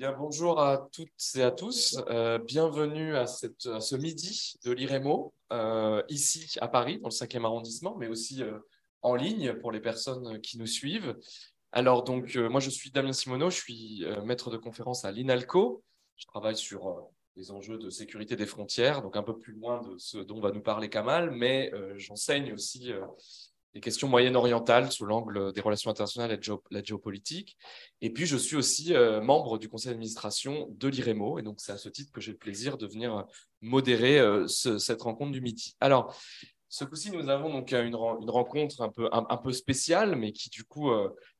Bonjour à toutes et à tous. Euh, bienvenue à ce midi de l'IREMO, euh, ici à Paris, dans le 5e arrondissement, mais aussi euh, en ligne pour les personnes qui nous suivent. Alors, donc, moi, je suis Damien Simoneau, je suis maître de conférence à l'INALCO. Je travaille sur les enjeux de sécurité des frontières, donc un peu plus loin de ce dont va nous parler Kamal, mais j'enseigne aussi les questions moyen-orientales sous l'angle des relations internationales et de la géopolitique. Et puis, je suis aussi euh, membre du conseil d'administration de l'IREMO. Et donc, c'est à ce titre que j'ai le plaisir de venir euh, modérer euh, cette rencontre du midi. Alors, ce coup-ci, nous avons donc une, rencontre un, peu spéciale, mais qui, du coup,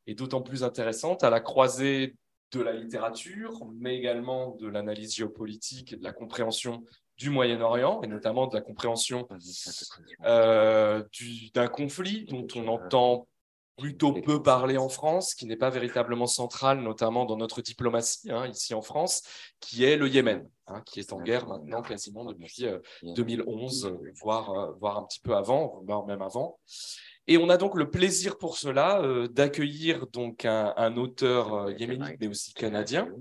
est d'autant plus intéressante à la croisée de la littérature, mais également de l'analyse géopolitique et de la compréhension du Moyen-Orient, et notamment de la compréhension euh, d'un conflit dont on entend plutôt peu parler en France, qui n'est pas véritablement central, notamment dans notre diplomatie, hein, ici en France, qui est le Yémen, hein, qui est en guerre maintenant quasiment depuis 2011, euh, voire, euh, voire un petit peu avant, voire même avant. Et on a donc le plaisir pour cela d'accueillir donc un, un auteur yéménite, mais aussi canadien,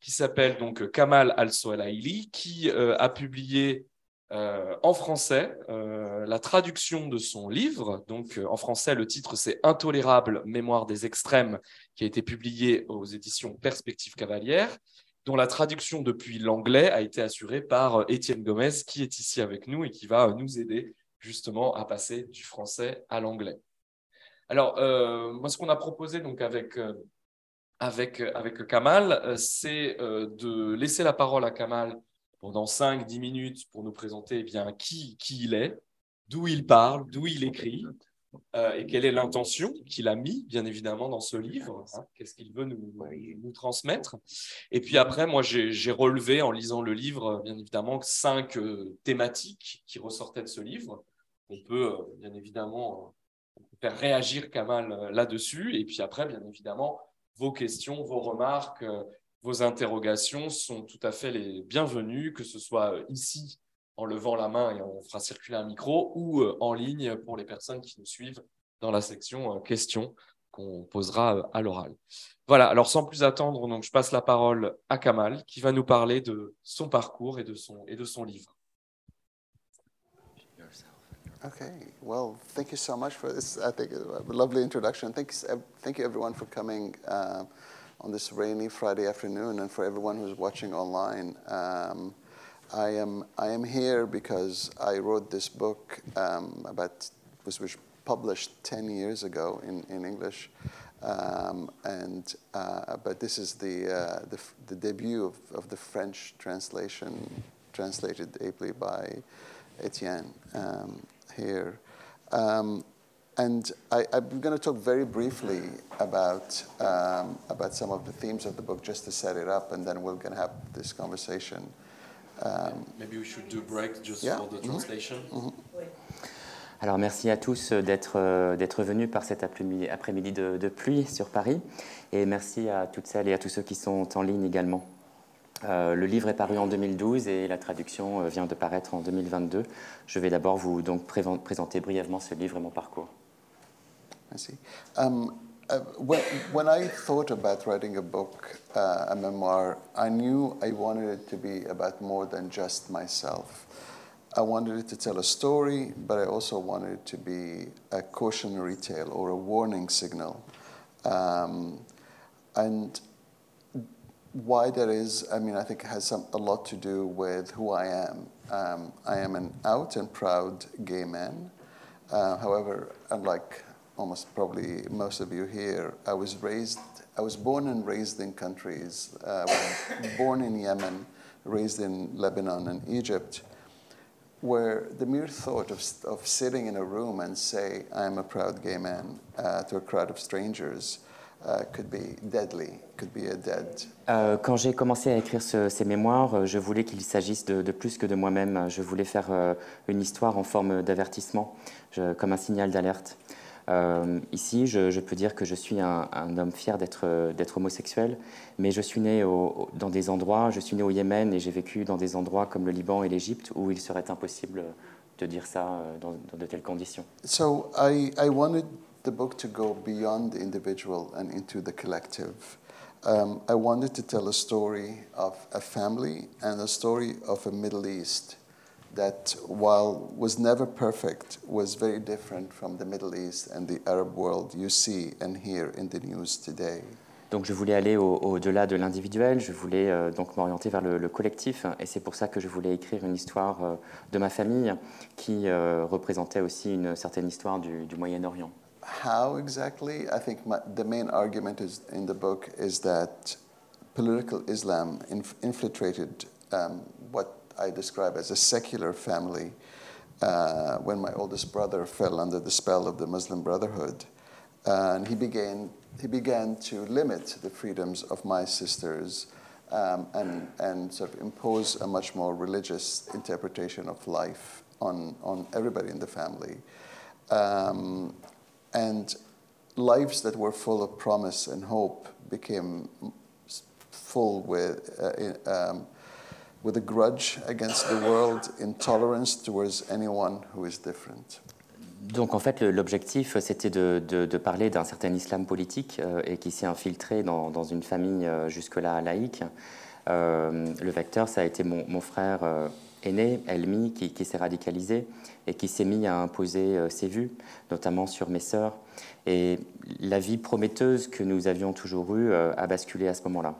qui s'appelle donc Kamal Al-Soalaili, qui euh, a publié euh, en français euh, la traduction de son livre. Donc en français, le titre c'est Intolérable mémoire des extrêmes, qui a été publié aux éditions Perspectives Cavalières, dont la traduction depuis l'anglais a été assurée par Étienne Gomez, qui est ici avec nous et qui va nous aider justement à passer du français à l'anglais. Alors, moi, ce qu'on a proposé donc avec avec, avec Kamal, euh, c'est euh, de laisser la parole à Kamal pendant 5-10 minutes pour nous présenter eh bien, qui, qui il est, d'où il parle, d'où il écrit, euh, et quelle est l'intention qu'il a mis, bien évidemment, dans ce livre, hein, qu'est-ce qu'il veut nous, transmettre. Et puis après, moi, j'ai relevé, en lisant le livre, bien évidemment, cinq thématiques qui ressortaient de ce livre. On peut, bien évidemment, faire réagir Kamal là-dessus, et puis après, bien évidemment, vos questions, vos remarques, euh, vos interrogations sont tout à fait les bienvenues, que ce soit euh, ici en levant la main et on fera circuler un micro, ou euh, en ligne pour les personnes qui nous suivent dans la section questions qu'on posera à l'oral. Voilà, alors sans plus attendre, donc, je passe la parole à Kamal qui va nous parler de son parcours et de son, et de son livre. Okay, well, thank you so much for this, I think, a lovely introduction. Thanks, thank you, everyone, for coming uh, on this rainy Friday afternoon and for everyone who's watching online. Um, I, am, I am here because I wrote this book um, about, was, was published 10 years ago in, in English. Um, and, uh, but this is the, uh, the, the, debut of, of the French translation, translated ably by Etienne. Um, here. Um, and I, am going to talk very briefly about, um, about some of the themes of the book just to set it up, and then we're going to have this conversation. Um, Maybe we should do a break just yeah. for the mm-hmm. translation. Mm -hmm. Alors merci à tous d'être euh, d'être venus par cet après-midi de, de pluie sur Paris, et merci à toutes celles et à tous ceux qui sont en ligne également. Euh, le livre est paru en 2012 et la traduction euh, vient de paraître en 2022. Je vais d'abord vous donc présenter brièvement ce livre et mon parcours. Merci. Um, uh, when, when, I thought about writing a book, uh, a memoir, I knew I wanted it to be about more than just myself. I wanted it to tell a story, but I also wanted it to be a cautionary tale or a warning signal. Um, and why that is, I mean, I think it has some, a lot to do with who I am. Um, I am an out and proud gay man. Uh, however, unlike almost probably most of you here, I was raised, I was born and raised in countries, uh, born in Yemen, raised in Lebanon and Egypt, where the mere thought of, of sitting in a room and say, I'm a proud gay man uh, to a crowd of strangers Uh, euh, quand j'ai commencé à écrire ces mémoires, euh, je voulais qu'il s'agisse de, plus que de moi-même. Je voulais faire euh, une histoire en forme d'avertissement, comme un signal d'alerte. ici, je, peux dire que je suis un, homme fier d'être homosexuel, mais je suis né dans des endroits, je suis né au Yémen et j'ai vécu dans des endroits comme le Liban et l'Égypte où il serait impossible de dire ça dans, de telles conditions. So I, I wanted the book to go beyond the individual and into the collective. um, I wanted to tell a story of a family and a story of a Middle East that, while was never perfect, was very different from the Middle East and the Arab world you see and hear in the news today. Donc je voulais aller au- au-delà de l'individuel, je voulais euh, donc m'orienter vers le, le collectif, et c'est pour ça que je voulais écrire une histoire euh, de ma famille qui euh, représentait aussi une certaine histoire du, du Moyen-Orient. How exactly? I think my, the main argument is in the book is that political Islam inf- infiltrated um, what I describe as a secular family uh, when my oldest brother fell under the spell of the Muslim Brotherhood. and he began, he began to limit the freedoms of my sisters um, and, and sort of impose a much more religious interpretation of life on, on everybody in the family. Um, and lives that were full of promise and hope became full with, uh, um, with a grudge against the world, intolerance towards anyone who is different. Donc en fait, l'objectif, c'était de, de- de parler d'un certain islam politique euh, et qui s'est infiltré dans, dans une famille euh, jusque-là laïque. Euh, le vecteur, ça a été mon, mon frère euh, aîné, Elmi, qui, qui s'est radicalisé et qui s'est mis à imposer euh, ses vues, notamment sur mes sœurs. Et la vie prometteuse que nous avions toujours eue euh, a basculé à ce moment-là.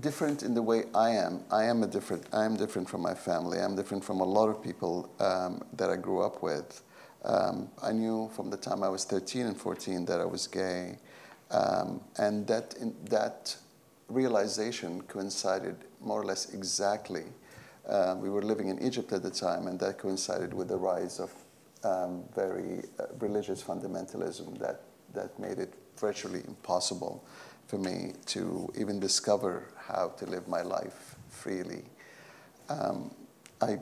different in the way I am. I am a different. I am different from my family. I'm different from a lot of people um, that I grew up with. Um, I knew from the time I was 13 and 14 that I was gay, um, and that in, that realization coincided more or less exactly. Uh, we were living in Egypt at the time, and that coincided with the rise of um, very uh, religious fundamentalism that that made it virtually impossible for me to even discover how to live my life freely. Um, I,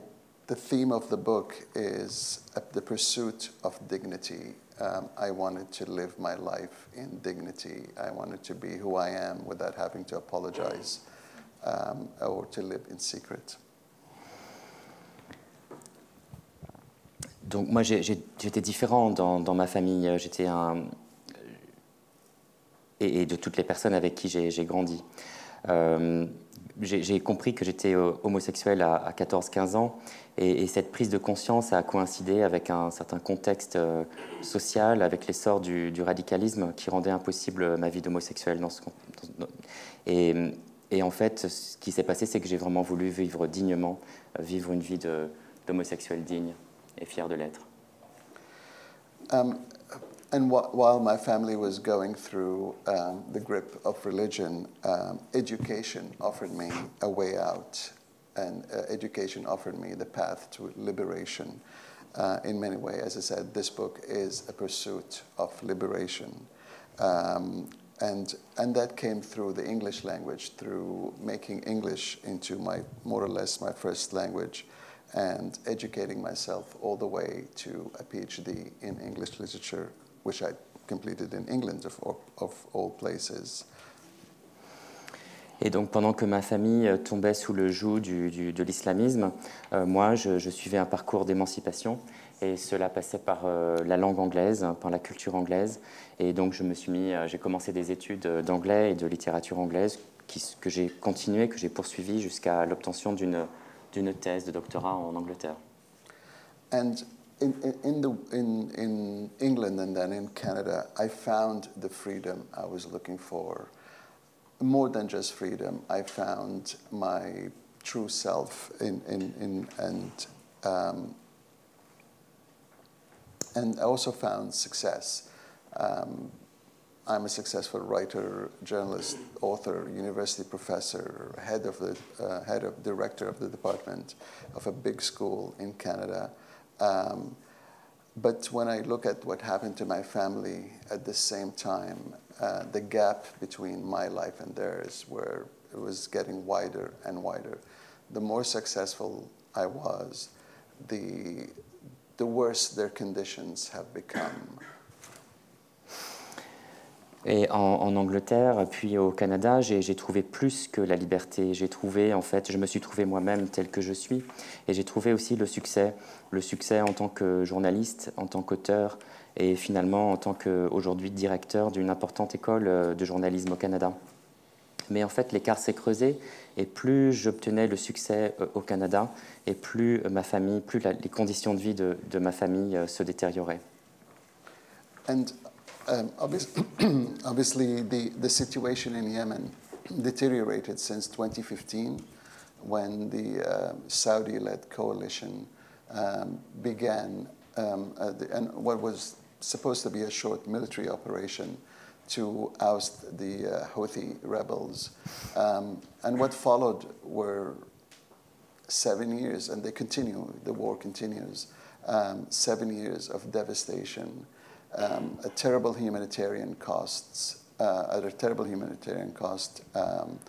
the theme of the book is uh, the pursuit of dignity. Um, I wanted to live my life in dignity. I wanted to be who I am without having to apologize um, or to live in secret. Donc moi, j'étais différent dans, ma famille. J'étais un... Et, de toutes les personnes avec qui j'ai grandi. Euh, j'ai compris que j'étais euh, homosexuel à, à 14-15 ans et, et cette prise de conscience a coïncidé avec un certain contexte euh, social, avec l'essor du, radicalisme qui rendait impossible ma vie d'homosexuel. Dans ce, dans- et, et en fait, ce qui s'est passé, c'est que j'ai vraiment voulu vivre dignement, euh, vivre une vie d'homosexuel digne et fier de l'être. Um, and wh- while my family was going through um, the grip of religion, um, education offered me a way out, and uh, education offered me the path to liberation. Uh, in many ways, as I said, this book is a pursuit of liberation. Um, and, and that came through the English language, through making English into my more or less my first language, and educating myself all the way to a PhD in English literature, which I completed in England, of, of all places. Et donc pendant que ma famille euh, tombait sous le joug du- du- de l'islamisme, euh, moi je, je suivais un parcours d'émancipation et cela passait par euh, la langue anglaise, par la culture anglaise. Et donc je me suis mis, euh, j'ai commencé des études euh, d'anglais et de littérature anglaise que j'ai continué, que j'ai poursuivi jusqu'à l'obtention d'une d'une thèse de doctorat en Angleterre. And in, in, the, in, in England and then in Canada, I found the freedom I was looking for. More than just freedom, I found my true self in, in, in, and, um, and I also found success. Um, I'm a successful writer, journalist, author, university professor, head of the uh, head of director of the department of a big school in Canada. Um, but when I look at what happened to my family at the same time, uh, the gap between my life and theirs, where it was getting wider and wider, the more successful I was, the the worse their conditions have become. Et en, Angleterre, puis au Canada, j'ai trouvé plus que la liberté. J'ai trouvé, en fait, je me suis trouvé moi-même tel que je suis. Et j'ai trouvé aussi le succès. Le succès en tant que journaliste, en tant qu'auteur, et finalement en tant qu'aujourd'hui directeur d'une importante école euh, de journalisme au Canada. Mais en fait, l'écart s'est creusé, et plus j'obtenais le succès euh, au Canada, et plus ma famille, plus les conditions de vie de, ma famille euh, se détérioraient. Um, obviously, obviously the, the situation in Yemen deteriorated since 2015 when the uh, Saudi led coalition um, began um, uh, the, and what was supposed to be a short military operation to oust the uh, Houthi rebels. Um, and what followed were seven years, and they continue, the war continues, um, seven years of devastation um, a terrible humanitarian costs, uh, at a terrible humanitarian cost. Um,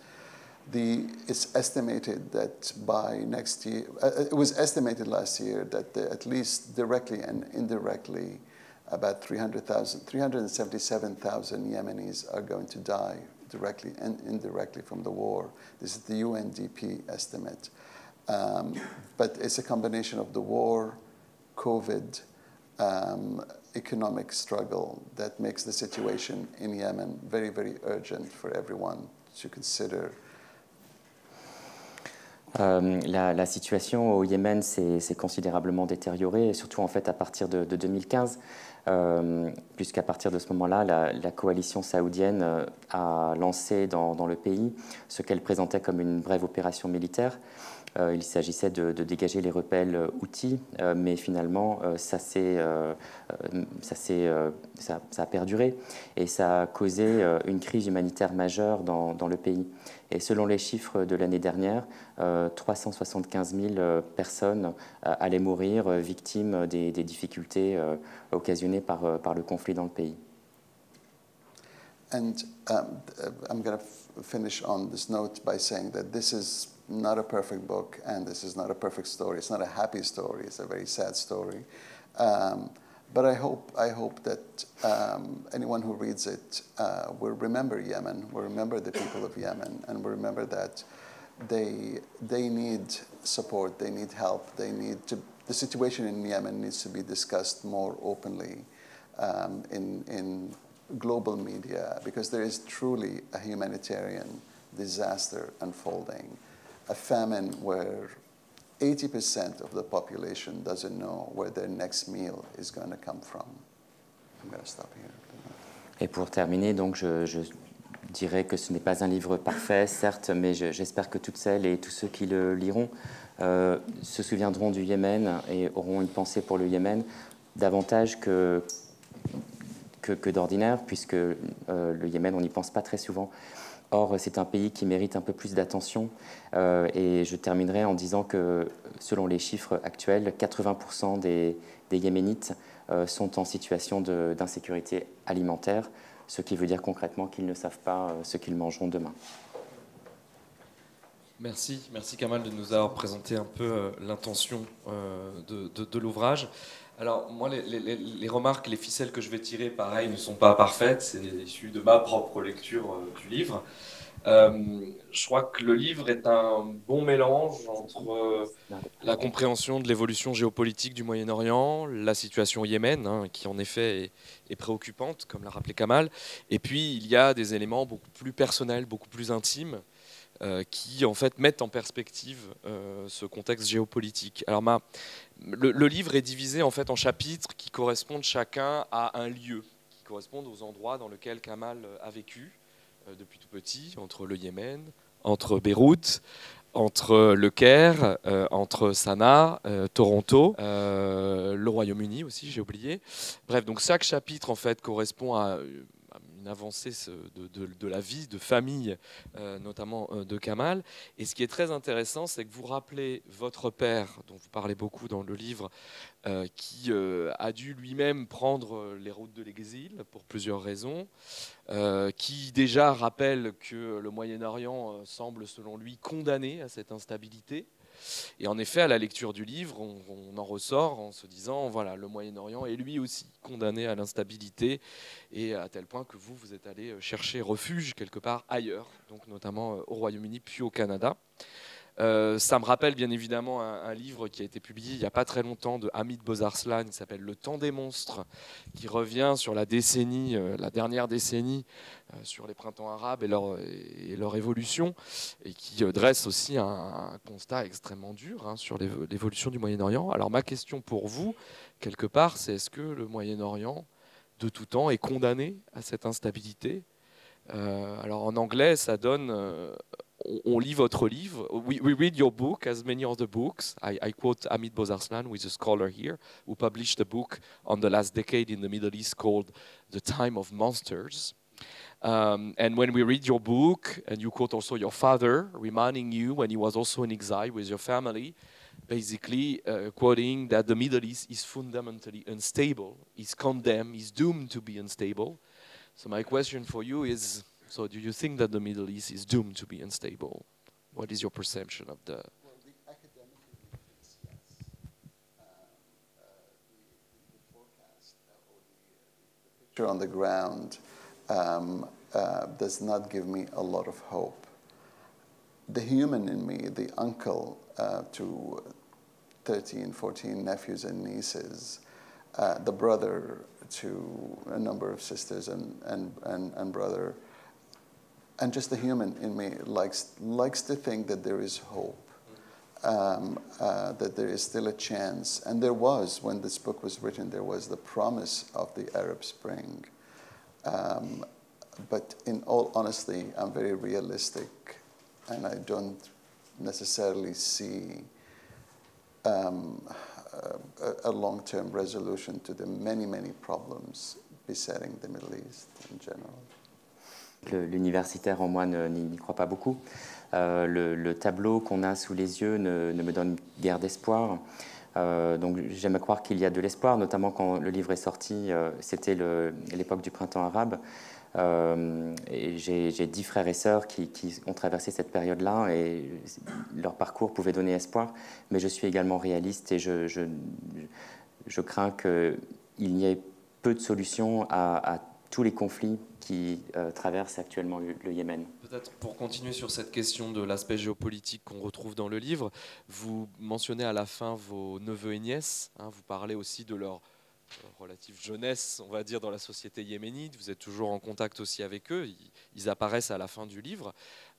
the, it's estimated that by next year, uh, it was estimated last year that the, at least directly and indirectly, about 300,000, 377,000 Yemenis are going to die directly and indirectly from the war. This is the UNDP estimate. Um, but it's a combination of the war, COVID, um, economic struggle that makes the situation in Yemen very, very urgent for everyone to consider. Euh, la, la, situation au Yémen s'est considérablement détériorée, surtout en fait à partir de, de 2015, euh, puisqu'à partir de ce moment-là, la, coalition saoudienne euh, a lancé dans, le pays ce qu'elle présentait comme une brève opération militaire. euh, il s'agissait de, dégager les rebelles euh, outils, euh, mais finalement, ça, ça, ça, a perduré et ça a causé une crise humanitaire majeure dans, dans le pays. Et selon les chiffres de l'année dernière, 375 000 personnes allaient mourir victimes des, difficultés occasionnées par, par le conflit dans le pays. And um, I'm going to finish on this note by saying that this is not a perfect book, and this is not a perfect story. It's not a happy story. It's a very sad story. Um, but I hope, I hope that um, anyone who reads it uh, will remember Yemen, will remember the people of Yemen, and will remember that they, they need support, they need help, they need to, the situation in Yemen needs to be discussed more openly um, in, in global media because there is truly a humanitarian disaster unfolding a famine where 80% of the population doesn't know where their next meal is going to come from. I'm going to stop here. Et pour terminer, donc je, dirais que ce n'est pas un livre parfait, certes, mais j'espère que toutes celles et tous ceux qui le liront euh, se souviendront du Yémen et auront une pensée pour le Yémen davantage que, que, que d'ordinaire, puisque euh, le Yémen, on n'y pense pas très souvent. Or, c'est un pays qui mérite un peu plus d'attention. Euh, et je terminerai en disant que, selon les chiffres actuels, 80% des, Yéménites euh, sont en situation d'insécurité alimentaire, ce qui veut dire concrètement qu'ils ne savent pas euh, ce qu'ils mangeront demain. Merci, merci Kamal de nous avoir présenté un peu l'intention de, de l'ouvrage. Alors, moi, les, remarques, les ficelles que je vais tirer, pareil, ne sont pas parfaites. C'est issu de ma propre lecture euh, du livre. Euh, je crois que le livre est un bon mélange entre euh, la compréhension de l'évolution géopolitique du Moyen-Orient, la situation au Yémen, hein, qui en effet est, préoccupante, comme l'a rappelé Kamal, et puis il y a des éléments beaucoup plus personnels, beaucoup plus intimes, qui en fait mettent en perspective ce contexte géopolitique. Alors le, livre est divisé en fait en chapitres qui correspondent chacun à un lieu, qui correspondent aux endroits dans lesquels Kamal a vécu euh, depuis tout petit, entre le Yémen, entre Beyrouth, entre le Caire, euh, entre Sanaa, euh, Toronto, le Royaume-Uni aussi, j'ai oublié. Bref, donc chaque chapitre en fait correspond à une avancée de, la vie de famille, euh, notamment euh, de Kamal. Et ce qui est très intéressant, c'est que vous rappelez votre père, dont vous parlez beaucoup dans le livre, euh, qui a dû lui-même prendre les routes de l'exil pour plusieurs raisons, qui déjà rappelle que le Moyen-Orient semble, selon lui, condamné à cette instabilité. Et en effet, à la lecture du livre, on, en ressort en se disant, voilà, le Moyen-Orient est lui aussi condamné à l'instabilité, et à tel point que vous, vous êtes allé chercher refuge quelque part ailleurs, donc notamment au Royaume-Uni puis au Canada. Euh, ça me rappelle bien évidemment un, livre qui a été publié il n'y a pas très longtemps de Hamid Bozarslan, qui s'appelle Le temps des monstres, qui revient sur la décennie, euh, la dernière décennie, euh, sur les printemps arabes et leur, évolution, et qui dresse aussi un, constat extrêmement dur hein, sur l'évolution du Moyen-Orient. Alors ma question pour vous, quelque part, c'est est-ce que le Moyen-Orient, de tout temps, est condamné à cette instabilité? Alors en anglais, ça donne on lit votre livre. We, we, read your book, as many other books. I, I quote Amit Bozarslan, who is a scholar here, who published a book on the last decade in the Middle East called The Time of Monsters. Um, and when we read your book, and you quote also your father, reminding you when he was also in exile with your family, basically uh, quoting that the Middle East is fundamentally unstable, is condemned, is doomed to be unstable. So my question for you is so, do you think that the Middle East is doomed to be unstable? What is your perception of the? Picture on the ground um, uh, does not give me a lot of hope. The human in me, the uncle uh, to 13, 14 nephews and nieces, uh, the brother to a number of sisters and, and, and, and brother and just the human in me likes likes to think that there is hope, um, uh, that there is still a chance. And there was when this book was written. There was the promise of the Arab Spring. Um, but in all honesty, I'm very realistic, and I don't necessarily see um, a, a long-term resolution to the many, many problems besetting the Middle East in general. L'universitaire en moi n'y croit pas beaucoup. Euh, le, tableau qu'on a sous les yeux ne, me donne guère d'espoir. Euh, donc j'aime croire qu'il y a de l'espoir, notamment quand le livre est sorti, euh, c'était l'époque du printemps arabe. J'ai dix frères et sœurs qui, ont traversé cette période-là et leur parcours pouvait donner espoir. Mais je suis également réaliste et je, je, je crains qu'il n'y ait peu de solutions à, à tous les conflits qui euh, traverse actuellement le, Yémen. Peut-être pour continuer sur cette question de l'aspect géopolitique qu'on retrouve dans le livre, vous mentionnez à la fin vos neveux et nièces, hein, vous parlez aussi de leur euh, relative jeunesse, on va dire, dans la société yéménite, vous êtes toujours en contact aussi avec eux, ils, apparaissent à la fin du livre.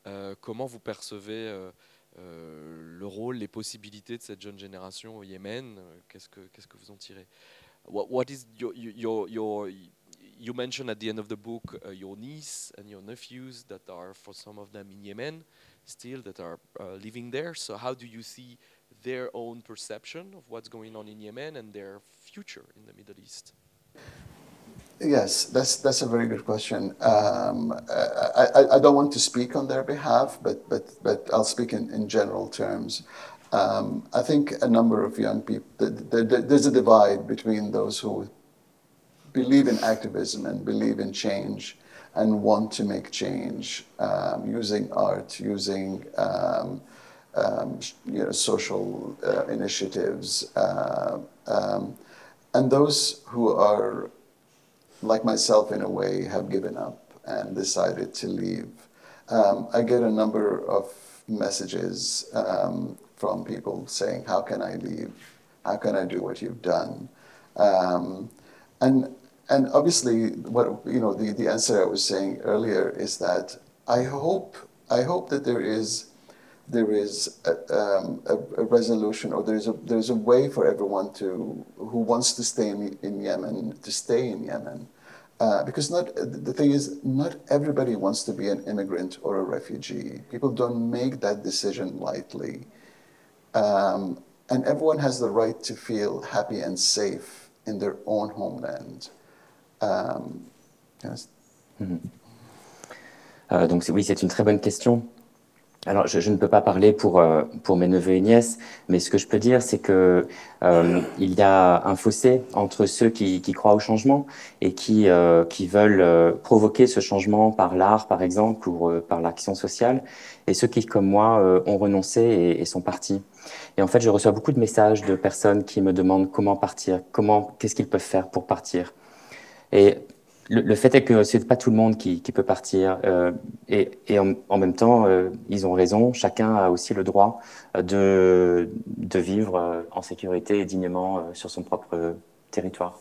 Euh, comment vous percevez le rôle, les possibilités de cette jeune génération au Yémen? Qu'est-ce que, vous en tirez? What, is your, your you mentioned at the end of the book uh, your niece and your nephews that are, for some of them, in Yemen still, that are uh, living there. So, how do you see their own perception of what's going on in Yemen and their future in the Middle East? Yes, that's that's a very good question. Um, I, I, I, don't want to speak on their behalf, but but but I'll speak in, in general terms. Um, I think a number of young people, there's a divide between those who believe in activism and believe in change and want to make change um, using art, using um, um, you know, social uh, initiatives. Uh, um, and those who are, like myself in a way, have given up and decided to leave. Um, I get a number of messages um, from people saying, How can I leave? How can I do what you've done? and and obviously, what you know, the, the answer I was saying earlier is that I hope I hope that there is there is a, um, a, a, resolution or there's a there's a way for everyone to who wants to stay in, in Yemen to stay in Yemen. Uh, because not the thing is not everybody wants to be an immigrant or a refugee. People don't make that decision lightly, um, and everyone has the right to feel happy and safe in their own homeland. Um, mhm. euh, donc oui, c'est une très bonne question. Alors, je, ne peux pas parler pour, euh, pour mes neveux et nièces, mais ce que je peux dire, c'est que euh, il y a un fossé entre ceux qui, croient au changement et qui, euh, qui veulent provoquer ce changement par l'art, par exemple, ou par l'action sociale, et ceux qui, comme moi, ont renoncé et, et, sont partis. Et en fait, je reçois beaucoup de messages de personnes qui me demandent comment partir, comment, qu'est-ce qu'ils peuvent faire pour partir. Et le, fait est que ce n'est pas tout le monde qui, peut partir. Euh, et, en, même temps, euh, ils ont raison. Chacun a aussi le droit de, de vivre euh, en sécurité et dignement sur son propre territoire.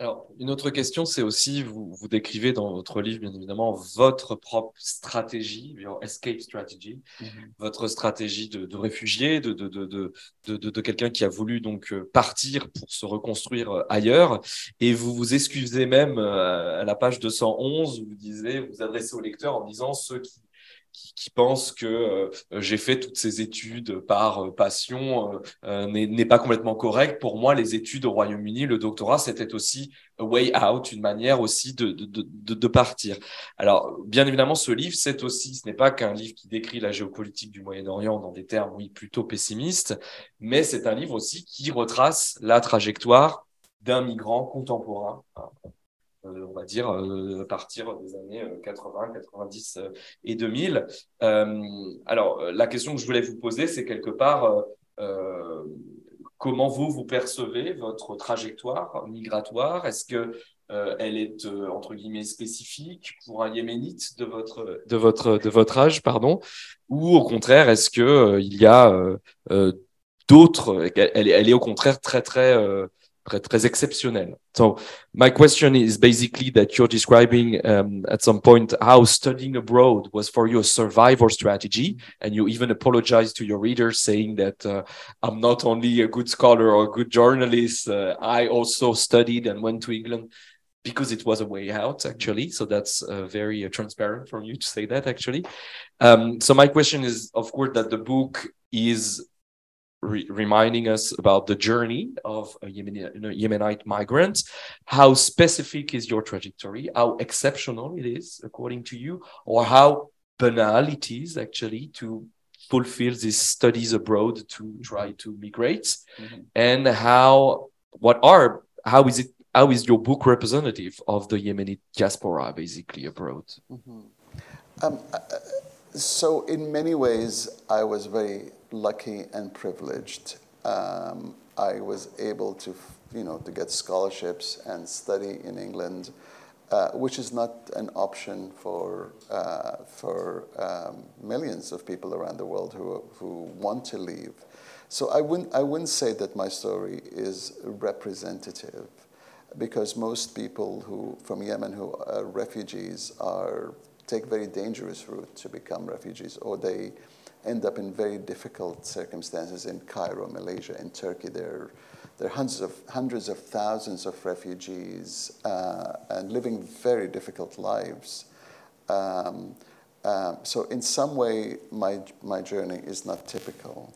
Alors, une autre question, c'est aussi, vous, vous décrivez dans votre livre, bien évidemment, votre propre stratégie, escape strategy, mhm. votre stratégie de, de réfugié, de, de, de, de quelqu'un qui a voulu donc euh, partir pour se reconstruire euh, ailleurs. Et vous vous excusez même euh, à la page 211, vous disiez, vous adressez au lecteur en disant ceux qui qui, pense que euh, j'ai fait toutes ces études par euh, passion euh, n'est pas complètement correct. Pour moi, les études au Royaume-Uni, le doctorat, c'était aussi a way out, une manière aussi de, de, de, de partir. Alors, bien évidemment, ce livre, c'est aussi, ce n'est pas qu'un livre qui décrit la géopolitique du Moyen-Orient dans des termes, oui, plutôt pessimistes, mais c'est un livre aussi qui retrace la trajectoire d'un migrant contemporain. Euh, on va dire, euh, à partir des années 80, euh, 90 et 2000. alors, la question que je voulais vous poser, c'est quelque part, comment vous, vous percevez votre trajectoire migratoire? Est-ce que elle est entre guillemets spécifique pour un yéménite de votre de votre de votre âge pardon? Ou au contraire est-ce que il y a d'autres elle, elle, est au contraire très très très, très exceptionnel. So my question is basically that you're describing um, at some point how studying abroad was for you a survival strategy, and you even apologize to your readers saying that uh, I'm not only a good scholar or a good journalist, uh, I also studied and went to England because it was a way out actually so that's uh, very uh, transparent from you to say that actually um, so my question is of course that the book is re reminding us about the journey of a Yemeni, Yemenite migrant. How specific is your trajectory? How exceptional it is, according to you, or how banal it is actually to fulfill these studies abroad to try to migrate, mm -hmm. and how what are how is it how is your book representative of the Yemeni diaspora basically abroad? Mm -hmm. um, uh, so in many ways, I was very lucky and privileged. Um, I was able to, you know, to get scholarships and study in England, uh, which is not an option for uh, for um, millions of people around the world who who want to leave. So I wouldn't I wouldn't say that my story is representative, because most people who from Yemen who are refugees are take very dangerous route to become refugees, or they end up in very difficult circumstances in Cairo, Malaysia, in Turkey. There, there are hundreds of, hundreds of thousands of refugees uh, and living very difficult lives. Um, uh, so in some way, my, my journey is not typical.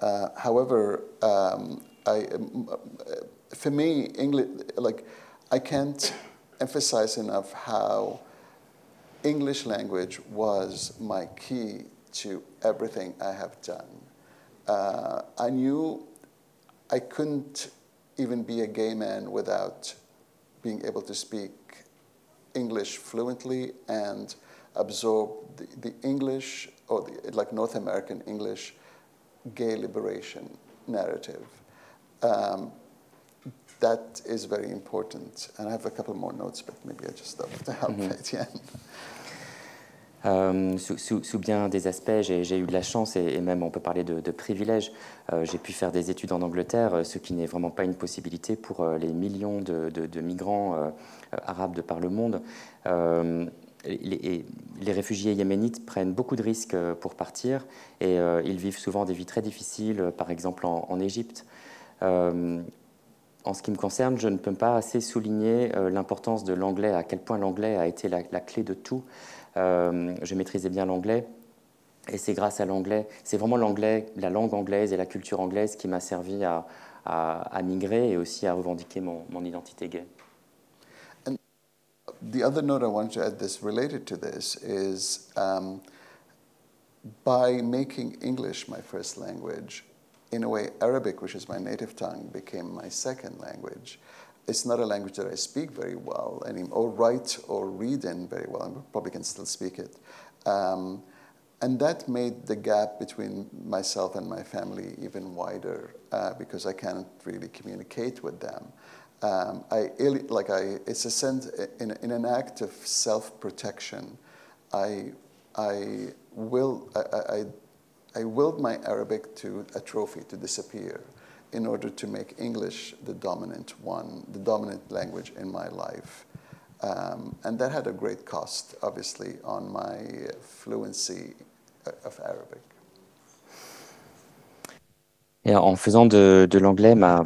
Uh, however, um, I, um, for me, English, like, I can't emphasize enough how English language was my key to everything I have done. Uh, I knew I couldn't even be a gay man without being able to speak English fluently and absorb the, the English, or the, like North American English, gay liberation narrative. Um, that is very important. And I have a couple more notes, but maybe I just stop to help mm -hmm. Etienne. Euh, sous, bien des aspects, j'ai eu de la chance et, même on peut parler de, de privilège. Euh, j'ai pu faire des études en Angleterre, euh, ce qui n'est vraiment pas une possibilité pour les millions de, migrants arabes de par le monde. Les, réfugiés yéménites prennent beaucoup de risques pour partir et ils vivent souvent des vies très difficiles, par exemple en, Égypte. en ce qui me concerne, je ne peux pas assez souligner l'importance de l'anglais, à quel point l'anglais a été la, clé de tout. Euh, je maîtrisais bien l'anglais. Et c'est grâce à l'anglais, c'est vraiment l'anglais, la langue anglaise et la culture anglaise qui m'a servi à, à, à, migrer et aussi à revendiquer mon, mon identité gay. And the other note I want to add this related to this is um, by making English my first language, in a way, Arabic, which is my native tongue, became my second language. It's not a language that I speak very well anymore, or write or read in very well. I probably can still speak it. Um, and that made the gap between myself and my family even wider uh, because I can't really communicate with them. Um, I like I, it's a sense in, in an act of self-protection. I, I will, I, I, I willed my Arabic to a trophy to disappear in order to make English the dominant one, the dominant language in my life. Um, and that had a great cost, obviously, on my fluency of Arabic. Et en faisant de, l'anglais ma,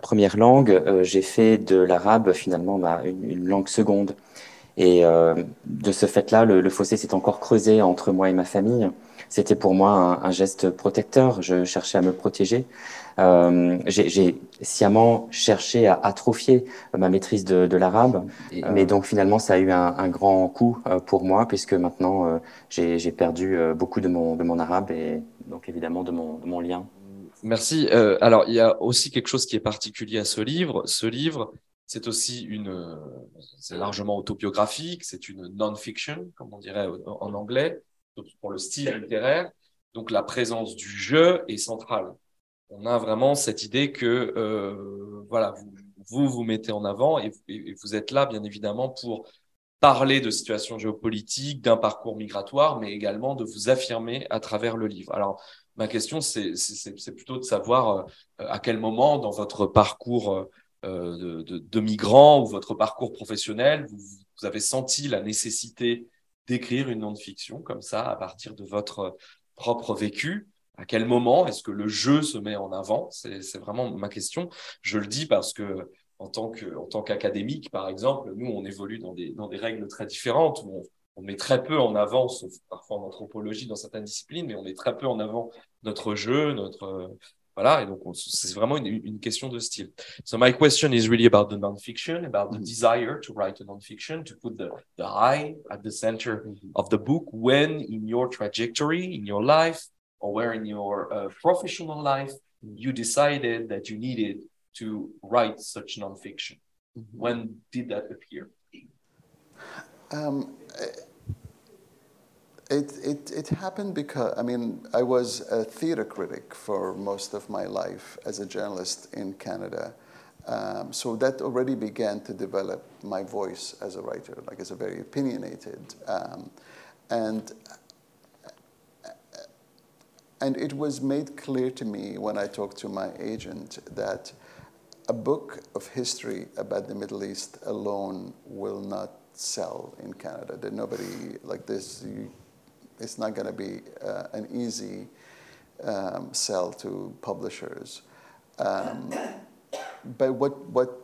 première langue, euh, j'ai fait de l'arabe finalement ma, une, langue seconde. Et euh, de ce fait-là, le, fossé s'est encore creusé entre moi et ma famille. C'était pour moi un, geste protecteur. Je cherchais à me protéger. Euh, j'ai sciemment cherché à atrophier ma maîtrise de, de l'arabe, euh, mais donc finalement ça a eu un, un grand coup euh, pour moi puisque maintenant euh, j'ai perdu beaucoup de mon, de mon arabe et donc évidemment de mon, de mon lien. Merci. Euh, alors, il y a aussi quelque chose qui est particulier à ce livre. Ce livre, c'est aussi une, c'est largement autobiographique, c'est une non-fiction, comme on dirait en anglais, pour le style littéraire. Donc, la présence du jeu est centrale. On a vraiment cette idée que, euh, voilà, vous, vous, mettez en avant et, vous êtes là, bien évidemment, pour parler de situations géopolitiques, d'un parcours migratoire, mais également de vous affirmer à travers le livre. Alors, ma question, c'est plutôt de savoir euh, à quel moment dans votre parcours euh, de, migrant ou votre parcours professionnel, vous avez senti la nécessité d'écrire une non-fiction comme ça à partir de votre propre vécu? À quel moment est-ce que le jeu se met en avant? C'est vraiment ma question. Je le dis parce que en tant qu'académique, par exemple, nous on évolue dans des dans des règles très différentes où on, on met très peu en avant, sauf parfois en anthropologie dans certaines disciplines, mais on met très peu en avant notre jeu, notre euh, voilà, et donc c'est vraiment une, une, question de style. So my question is really about the non-fiction, about the mm-hmm. desire to write a non-fiction, to put the, the I at the center mm-hmm. of the book. When in your trajectory, in your life, or where in your uh, professional life, you decided that you needed to write such non-fiction? Mm-hmm. When did that appear? Um, it, it, it happened because, I mean, I was a theater critic for most of my life as a journalist in Canada. Um, so that already began to develop my voice as a writer, like as a very opinionated. Um, and, and it was made clear to me when I talked to my agent that a book of history about the Middle East alone will not sell in Canada. That nobody like this. You, it's not going to be uh, an easy um, sell to publishers. Um, but what what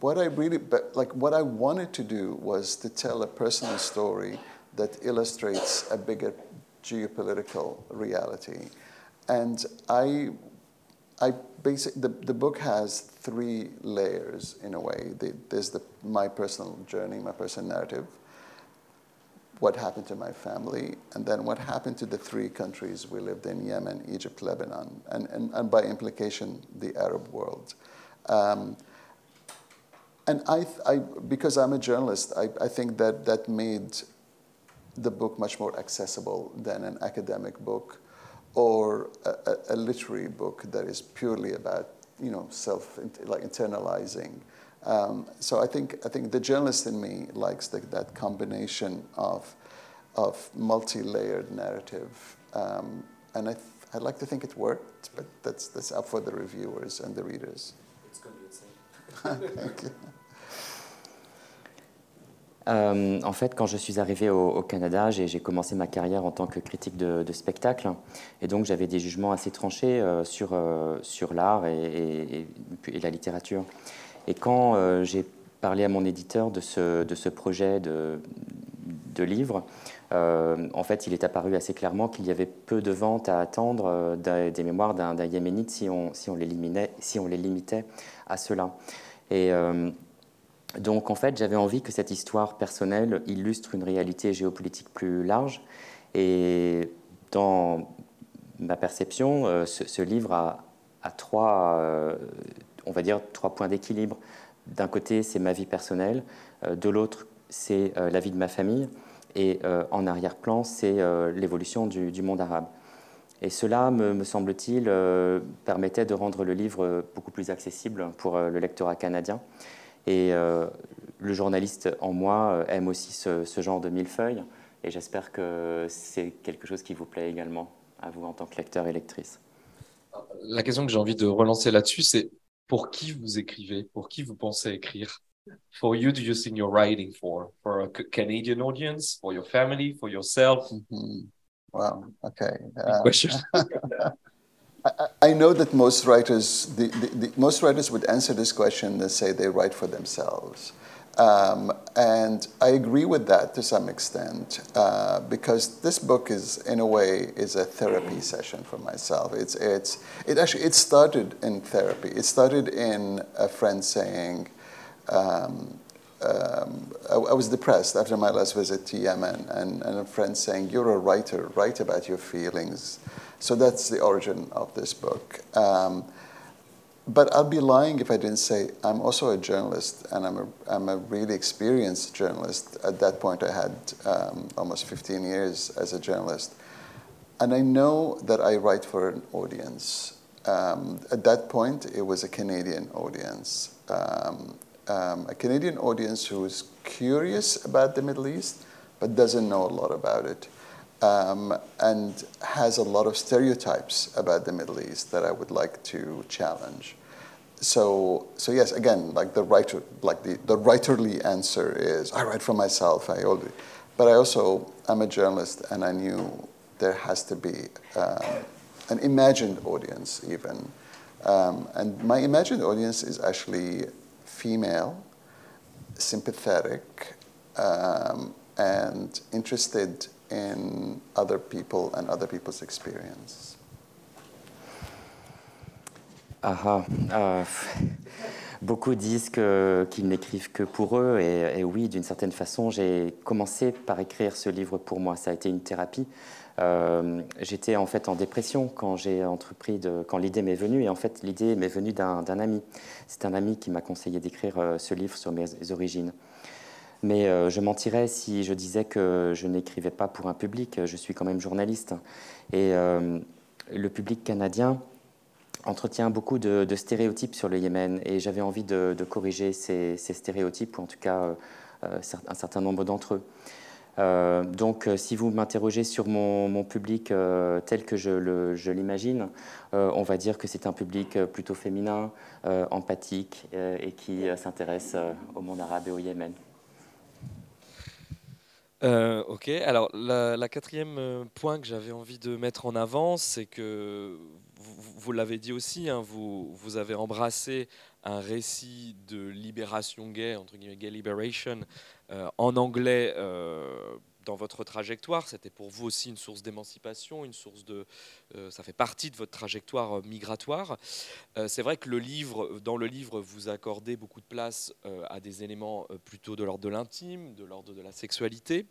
what I really but like what I wanted to do was to tell a personal story that illustrates a bigger geopolitical reality, and I I basically the, the book has three layers in a way. there's the my personal journey, my personal narrative, what happened to my family, and then what happened to the three countries we lived in Yemen, Egypt, Lebanon, and, and, and by implication, the Arab world. Um, and I, I, because I'm a journalist, I, I think that that made the book much more accessible than an academic book or a, a, literary book that is purely about you know self like internalizing. Um, so I think I think the journalist in me likes the, that combination of of multi-layered narrative, um, and I th- I'd like to think it worked, but that's that's up for the reviewers and the readers. It's going to be insane. Thank you. Euh, en fait, quand je suis arrivé au, Canada, j'ai commencé ma carrière en tant que critique de, spectacle. Et donc, j'avais des jugements assez tranchés euh, sur, euh, sur l'art et, la littérature. Et quand j'ai parlé à mon éditeur de ce, de ce projet de, de livre, en fait, il est apparu assez clairement qu'il y avait peu de ventes à attendre des, mémoires d'un Yéménite si on, si, on les si on les limitait à cela. Et donc en fait, j'avais envie que cette histoire personnelle illustre une réalité géopolitique plus large. Et dans ma perception, ce, livre a, trois, on va dire, trois points d'équilibre. D'un côté, c'est ma vie personnelle, de l'autre, c'est la vie de ma famille, et en arrière-plan, c'est l'évolution du, monde arabe. Et cela, me, semble-t-il, euh, permettait de rendre le livre beaucoup plus accessible pour euh, le lectorat canadien. Et euh, le journaliste en moi aime aussi ce, genre de millefeuille. Et j'espère que c'est quelque chose qui vous plaît également à vous en tant que lecteur et lectrice. La question que j'ai envie de relancer là-dessus, c'est pour qui vous écrivez? Pour qui vous pensez écrire? For you, do you think you're writing for? For a Canadian audience? For your family? For yourself? Mm-hmm. Wow. Okay. Uh, question. I, know that most writers, the, the, the, most writers would answer this question and say they write for themselves. Um, and I agree with that to some extent uh, because this book is, in a way, is a therapy session for myself. It's, it's, it actually it started in therapy. It started in a friend saying, um, um, I, I, was depressed after my last visit to Yemen, and, and a friend saying, You're a writer, write about your feelings. So that's the origin of this book. Um, but I'd be lying if I didn't say I'm also a journalist, and I'm a, I'm a really experienced journalist. At that point, I had um, almost 15 years as a journalist. And I know that I write for an audience. Um, at that point, it was a Canadian audience. Um, um, a Canadian audience who is curious about the Middle East but doesn't know a lot about it. Um, and has a lot of stereotypes about the Middle East that I would like to challenge. So, so yes, again, like the writer, like the, the writerly answer is, I write for myself. I but I also I'm a journalist, and I knew there has to be um, an imagined audience, even. Um, and my imagined audience is actually female, sympathetic, um, and interested in other people and other people's experience. Ah, ah beaucoup disent qu'ils n'écrivent que pour eux, et oui, d'une certaine façon, j'ai commencé par écrire ce livre pour moi. Ça a été une thérapie. Euh, j'étais en fait en dépression quand j'ai entrepris, quand l'idée m'est venue, et en fait l'idée m'est venue d'un ami. C'est un ami qui m'a conseillé d'écrire euh, ce livre sur mes origines. Mais euh, je mentirais si je disais que je n'écrivais pas pour un public. Je suis quand même journaliste. Et le public canadien entretient beaucoup de, stéréotypes sur le Yémen. Et j'avais envie de, corriger ces, stéréotypes, ou en tout cas un certain nombre d'entre eux. Euh, donc, euh, si vous m'interrogez sur mon, public euh, tel que je l'imagine, on va dire que c'est un public plutôt féminin, empathique et qui s'intéresse au monde arabe et au Yémen. ok, alors la, quatrième point que j'avais envie de mettre en avant, c'est que vous, l'avez dit aussi, hein, vous, vous avez embrassé un récit de libération gay, entre guillemets, gay liberation, en anglais euh, dans votre trajectoire. C'était pour vous aussi une source d'émancipation, une source de. Euh, ça fait partie de votre trajectoire migratoire. c'est vrai que le livre, dans le livre, vous accordez beaucoup de place à des éléments plutôt de l'ordre de l'intime, de l'ordre de la sexualité.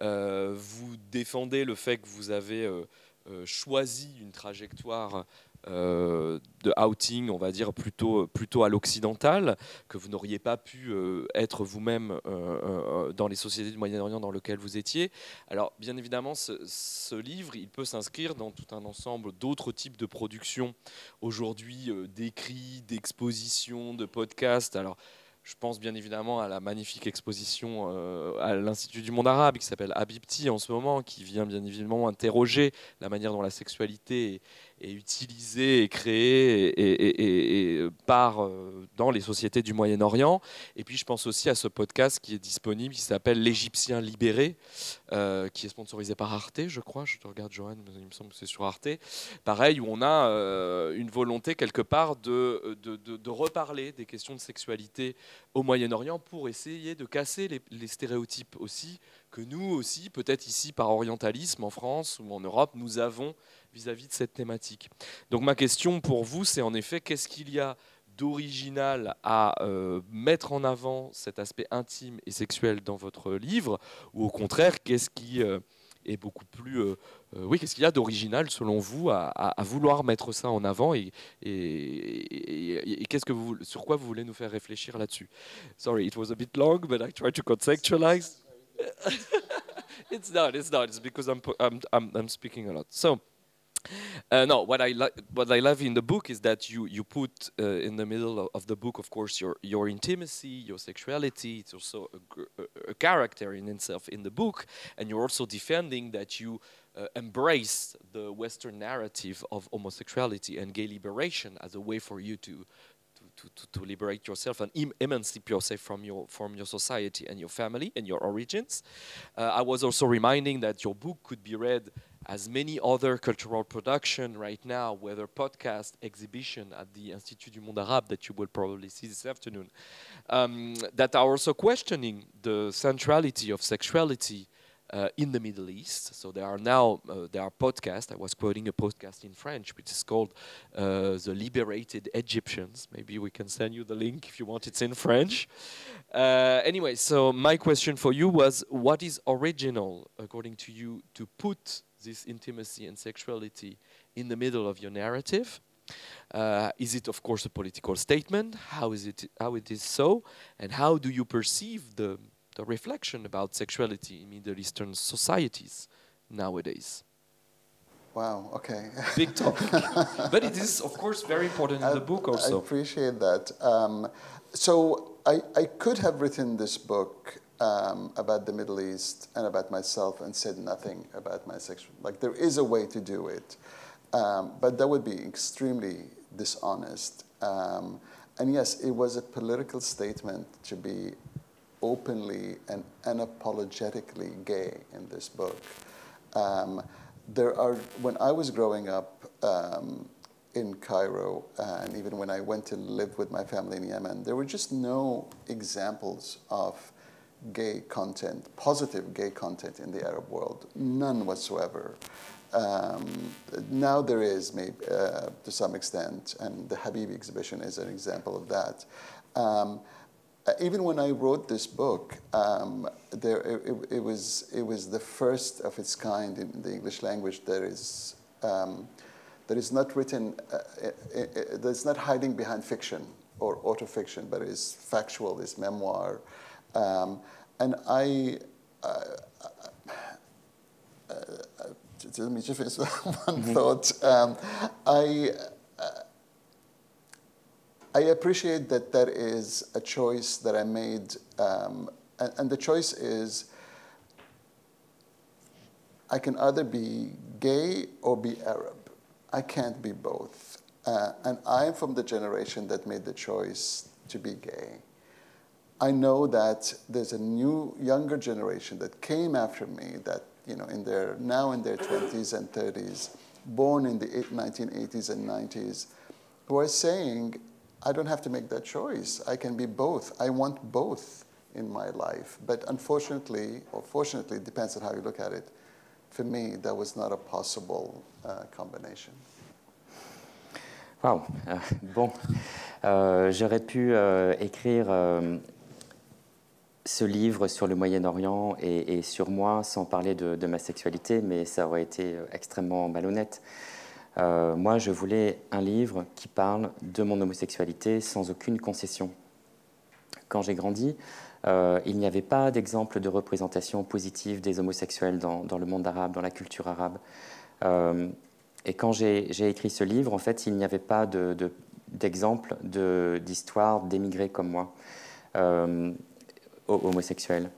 vous défendez le fait que vous avez choisi une trajectoire euh, de outing, on va dire, plutôt, plutôt à l'occidental, que vous n'auriez pas pu euh, être vous-même euh, dans les sociétés du Moyen-Orient dans lesquelles vous étiez. Alors, bien évidemment, ce, livre, il peut s'inscrire dans tout un ensemble d'autres types de productions aujourd'hui, d'écrits, d'expositions, de podcasts. Alors, je pense bien évidemment à la magnifique exposition à l'Institut du monde arabe qui s'appelle Habibti en ce moment, qui vient bien évidemment interroger la manière dont la sexualité est utilisé et créé et, par euh, dans les sociétés du Moyen-Orient. Et puis je pense aussi à ce podcast qui est disponible, qui s'appelle L'Égyptien libéré, euh, qui est sponsorisé par Arte, je crois. Je te regarde, Johan, mais il me semble que c'est sur Arte. Pareil, où on a euh, une volonté quelque part de, de, de, reparler des questions de sexualité au Moyen-Orient pour essayer de casser les stéréotypes aussi que nous aussi, peut-être ici par orientalisme en France ou en Europe, nous avons vis-à-vis de cette thématique. Donc ma question pour vous, c'est en effet, qu'est-ce qu'il y a d'original à euh, mettre en avant cet aspect intime et sexuel dans votre livre, ou au contraire, qu'est-ce qui, euh, est beaucoup plus. Euh, euh, oui, qu'est-ce qu'il y a d'original selon vous à, à, vouloir mettre ça en avant et, et, et, qu'est-ce que vous, sur quoi vous voulez nous faire réfléchir là-dessus? Sorry, it was a bit long, but I tried to contextualize. it's not. It's not. It's because I'm I'm I'm, I'm speaking a lot. So. Uh, no, what I like, what I love in the book is that you you put uh, in the middle of, the book, of course, your your intimacy, your sexuality. It's also a, a, a, character in itself in the book, and you're also defending that you uh, embrace the Western narrative of homosexuality and gay liberation as a way for you to to, to, to liberate yourself and em emancipate yourself from your from your society and your family and your origins. Uh, I was also reminding that your book could be read as many other cultural production right now, whether podcast, exhibition at the Institut du Monde Arabe that you will probably see this afternoon, um, that are also questioning the centrality of sexuality uh, in the Middle East. So there are now uh, there are podcasts. I was quoting a podcast in French, which is called uh, "The Liberated Egyptians." Maybe we can send you the link if you want. It's in French. Uh, anyway, so my question for you was: What is original, according to you, to put this intimacy and sexuality in the middle of your narrative? Uh, is it, of course, a political statement? How is it? How it is so? And how do you perceive the the reflection about sexuality in Middle Eastern societies nowadays. Wow, okay. Big topic. but it is, of course, very important in I, the book also. I appreciate that. Um, so I, I could have written this book um, about the Middle East and about myself and said nothing about my sexual. Like, there is a way to do it. Um, but that would be extremely dishonest. Um, and yes, it was a political statement to be openly and unapologetically gay in this book. Um, there are, when I was growing up um, in Cairo, and even when I went to live with my family in Yemen, there were just no examples of gay content, positive gay content in the Arab world, none whatsoever. Um, now there is, maybe uh, to some extent, and the Habibi exhibition is an example of that. Um, uh, even when I wrote this book, um, there, it, it, was, it was the first of its kind in the English language that is, um, that is not written, uh, uh, that's not hiding behind fiction or autofiction, but is factual, is memoir. Um, and I, uh, uh, let me just finish one mm-hmm. thought. Um, I, I appreciate that there is a choice that I made, um, and, and, the choice is I can either be gay or be Arab. I can't be both. Uh, and I'm from the generation that made the choice to be gay. I know that there's a new, younger generation that came after me that, you know, in their, now in their 20s and 30s, born in the 1980s and 90s, who are saying, I don't have to make that choice. I can be both. I want both in my life. But unfortunately, or fortunately, it depends on how you look at it, for me, that was not a possible uh, combination. Wow. Bon, euh, j'aurais pu euh, écrire euh, ce livre sur le Moyen-Orient et, sur moi sans parler de, ma sexualité, mais ça aurait été euh, extrêmement malhonnête. Euh, moi, je voulais un livre qui parle de mon homosexualité sans aucune concession. Quand j'ai grandi, euh, il n'y avait pas d'exemple de représentation positive des homosexuels dans, le monde arabe, dans la culture arabe. Et quand j'ai écrit ce livre, en fait, il n'y avait pas d'exemple de, d'histoire d'émigrés comme moi, homosexuels.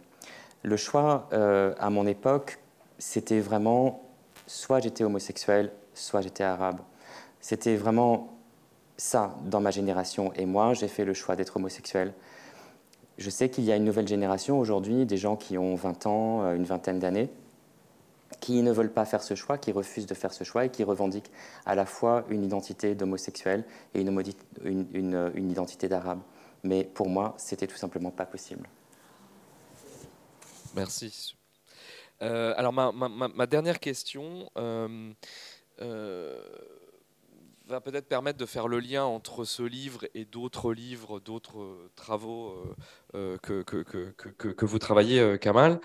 Le choix, à mon époque, c'était vraiment soit j'étais homosexuel, soit j'étais arabe. C'était vraiment ça dans ma génération. Et moi, j'ai fait le choix d'être homosexuel. Je sais qu'il y a une nouvelle génération aujourd'hui, des gens qui ont 20 ans, euh, une vingtaine d'années, qui ne veulent pas faire ce choix, qui refusent de faire ce choix et qui revendiquent à la fois une identité d'homosexuel et une, une, identité d'arabe. Mais pour moi, c'était tout simplement pas possible. Merci. Euh, alors ma, dernière question, euh, euh, va peut-être permettre de faire le lien entre ce livre et d'autres livres, d'autres travaux que, que, que, que, vous travaillez, Kamal.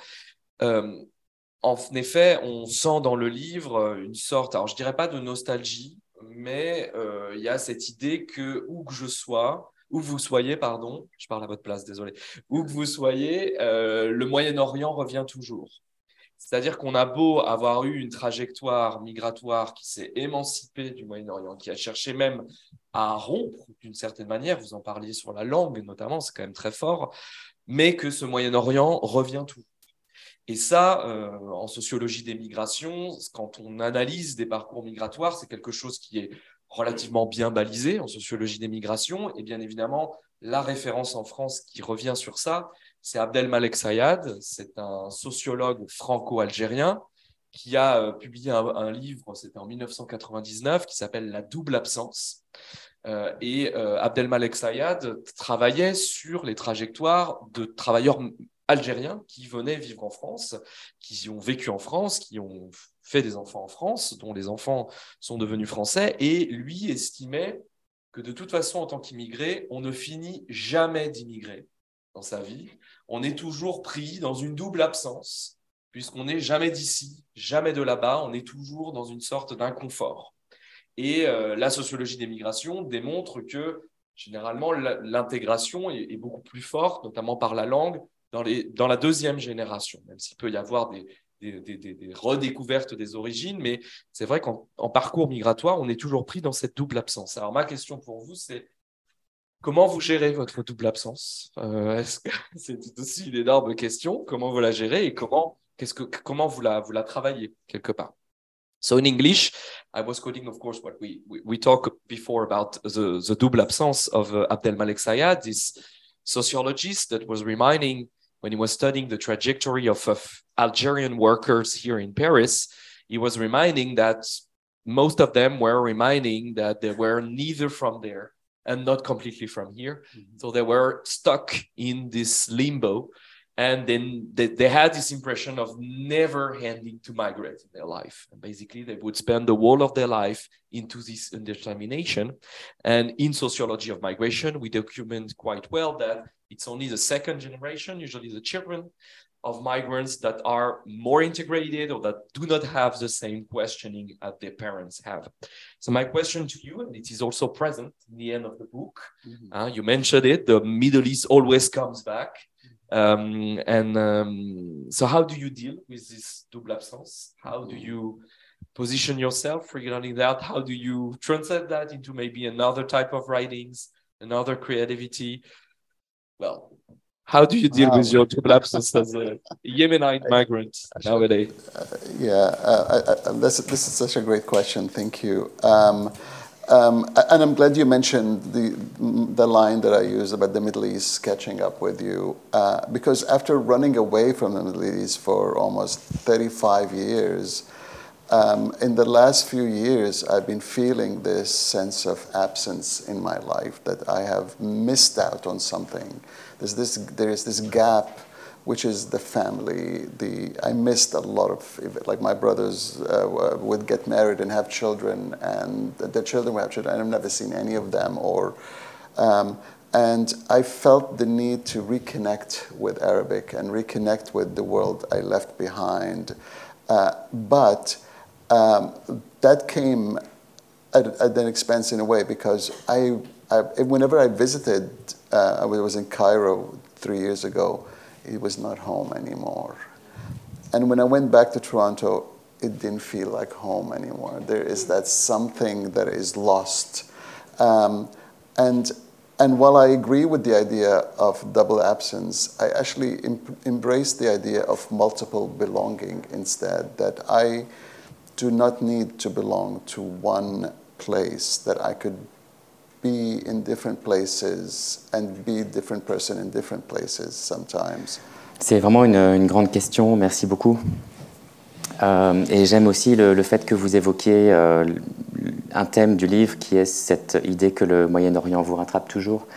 en effet, on sent dans le livre une sorte, alors je dirais pas de nostalgie, mais il y a cette idée que où que je sois, où que vous soyez, pardon, je parle à votre place, désolé, où que vous soyez, le Moyen-Orient revient toujours. C'est-à-dire qu'on a beau avoir eu une trajectoire migratoire qui s'est émancipée du Moyen-Orient, qui a cherché même à rompre d'une certaine manière, vous en parliez sur la langue notamment, c'est quand même très fort, mais que ce Moyen-Orient revient tout. Et ça, euh, en sociologie des migrations, quand on analyse des parcours migratoires, c'est quelque chose qui est relativement bien balisé en sociologie des migrations. Et bien évidemment, la référence en France qui revient sur ça, c'est Abdelmalek Sayad, c'est un sociologue franco-algérien qui a euh, publié un, livre, c'était en 1999, qui s'appelle La double absence. Euh, et euh, Abdelmalek Sayad travaillait sur les trajectoires de travailleurs algériens qui venaient vivre en France, qui ont vécu en France, qui ont fait des enfants en France, dont les enfants sont devenus français, et lui estimait que de toute façon, en tant qu'immigré, on ne finit jamais d'immigrer dans sa vie, on est toujours pris dans une double absence, puisqu'on n'est jamais d'ici, jamais de là-bas, on est toujours dans une sorte d'inconfort. Et euh, la sociologie des migrations démontre que généralement l'intégration est, beaucoup plus forte, notamment par la langue, dans, dans la deuxième génération, même s'il peut y avoir des, des, des, redécouvertes des origines, mais c'est vrai qu'en parcours migratoire, on est toujours pris dans cette double absence. Alors ma question pour vous, c'est Comment vous gérez votre double absence? Euh, C'est aussi une énorme question. Comment vous la gérez et comment, qu'est-ce que, comment vous, la, vous la travaillez quelque part? So in English, I was quoting, of course, what we, we, we talked before about the, the double absence of uh, Abdel Malek Sayad, this sociologist that was reminding when he was studying the trajectory of, of Algerian workers here in Paris, he was reminding that most of them were reminding that they were neither from there and not completely from here. Mm-hmm. So they were stuck in this limbo. And then they, they, had this impression of never ending to migrate in their life. And basically, they would spend the whole of their life into this indetermination. And in sociology of migration, we document quite well that it's only the second generation, usually the children, of migrants that are more integrated or that do not have the same questioning as their parents have. So my question to you, and it is also present in the end of the book, mm-hmm. uh, you mentioned it, the Middle East always comes back. Um, and um, so how do you deal with this double absence? How do you position yourself regarding that? How do you translate that into maybe another type of writings, another creativity? Well, how do you deal with your double absence as a Yemenite migrant nowadays? Uh, yeah, uh, I, I, this, this is such a great question. Thank you. Um, um, and I'm glad you mentioned the, the line that I used about the Middle East catching up with you, uh, because after running away from the Middle East for almost 35 years, um, in the last few years, I've been feeling this sense of absence in my life that I have missed out on something. There's this, there is this gap, which is the family. The, I missed a lot of, like my brothers uh, would get married and have children, and their children would have children. I've never seen any of them. Or, um, and I felt the need to reconnect with Arabic and reconnect with the world I left behind. Uh, but um, that came at, at, an expense in a way because I, I whenever I visited uh, I was in Cairo three years ago. He was not home anymore. And when I went back to Toronto, it didn't feel like home anymore. There is that something that is lost. Um, and, and while I agree with the idea of double absence, I actually em- embrace the idea of multiple belonging instead, that I do not need to belong to one place, that I could be in different places and be a different person in different places sometimes. C'est vraiment une, grande question, merci beaucoup. Euh, et j'aime aussi le, fait que vous évoquiez euh, un thème du livre qui est cette idée que le Moyen-Orient vous rattrape toujours.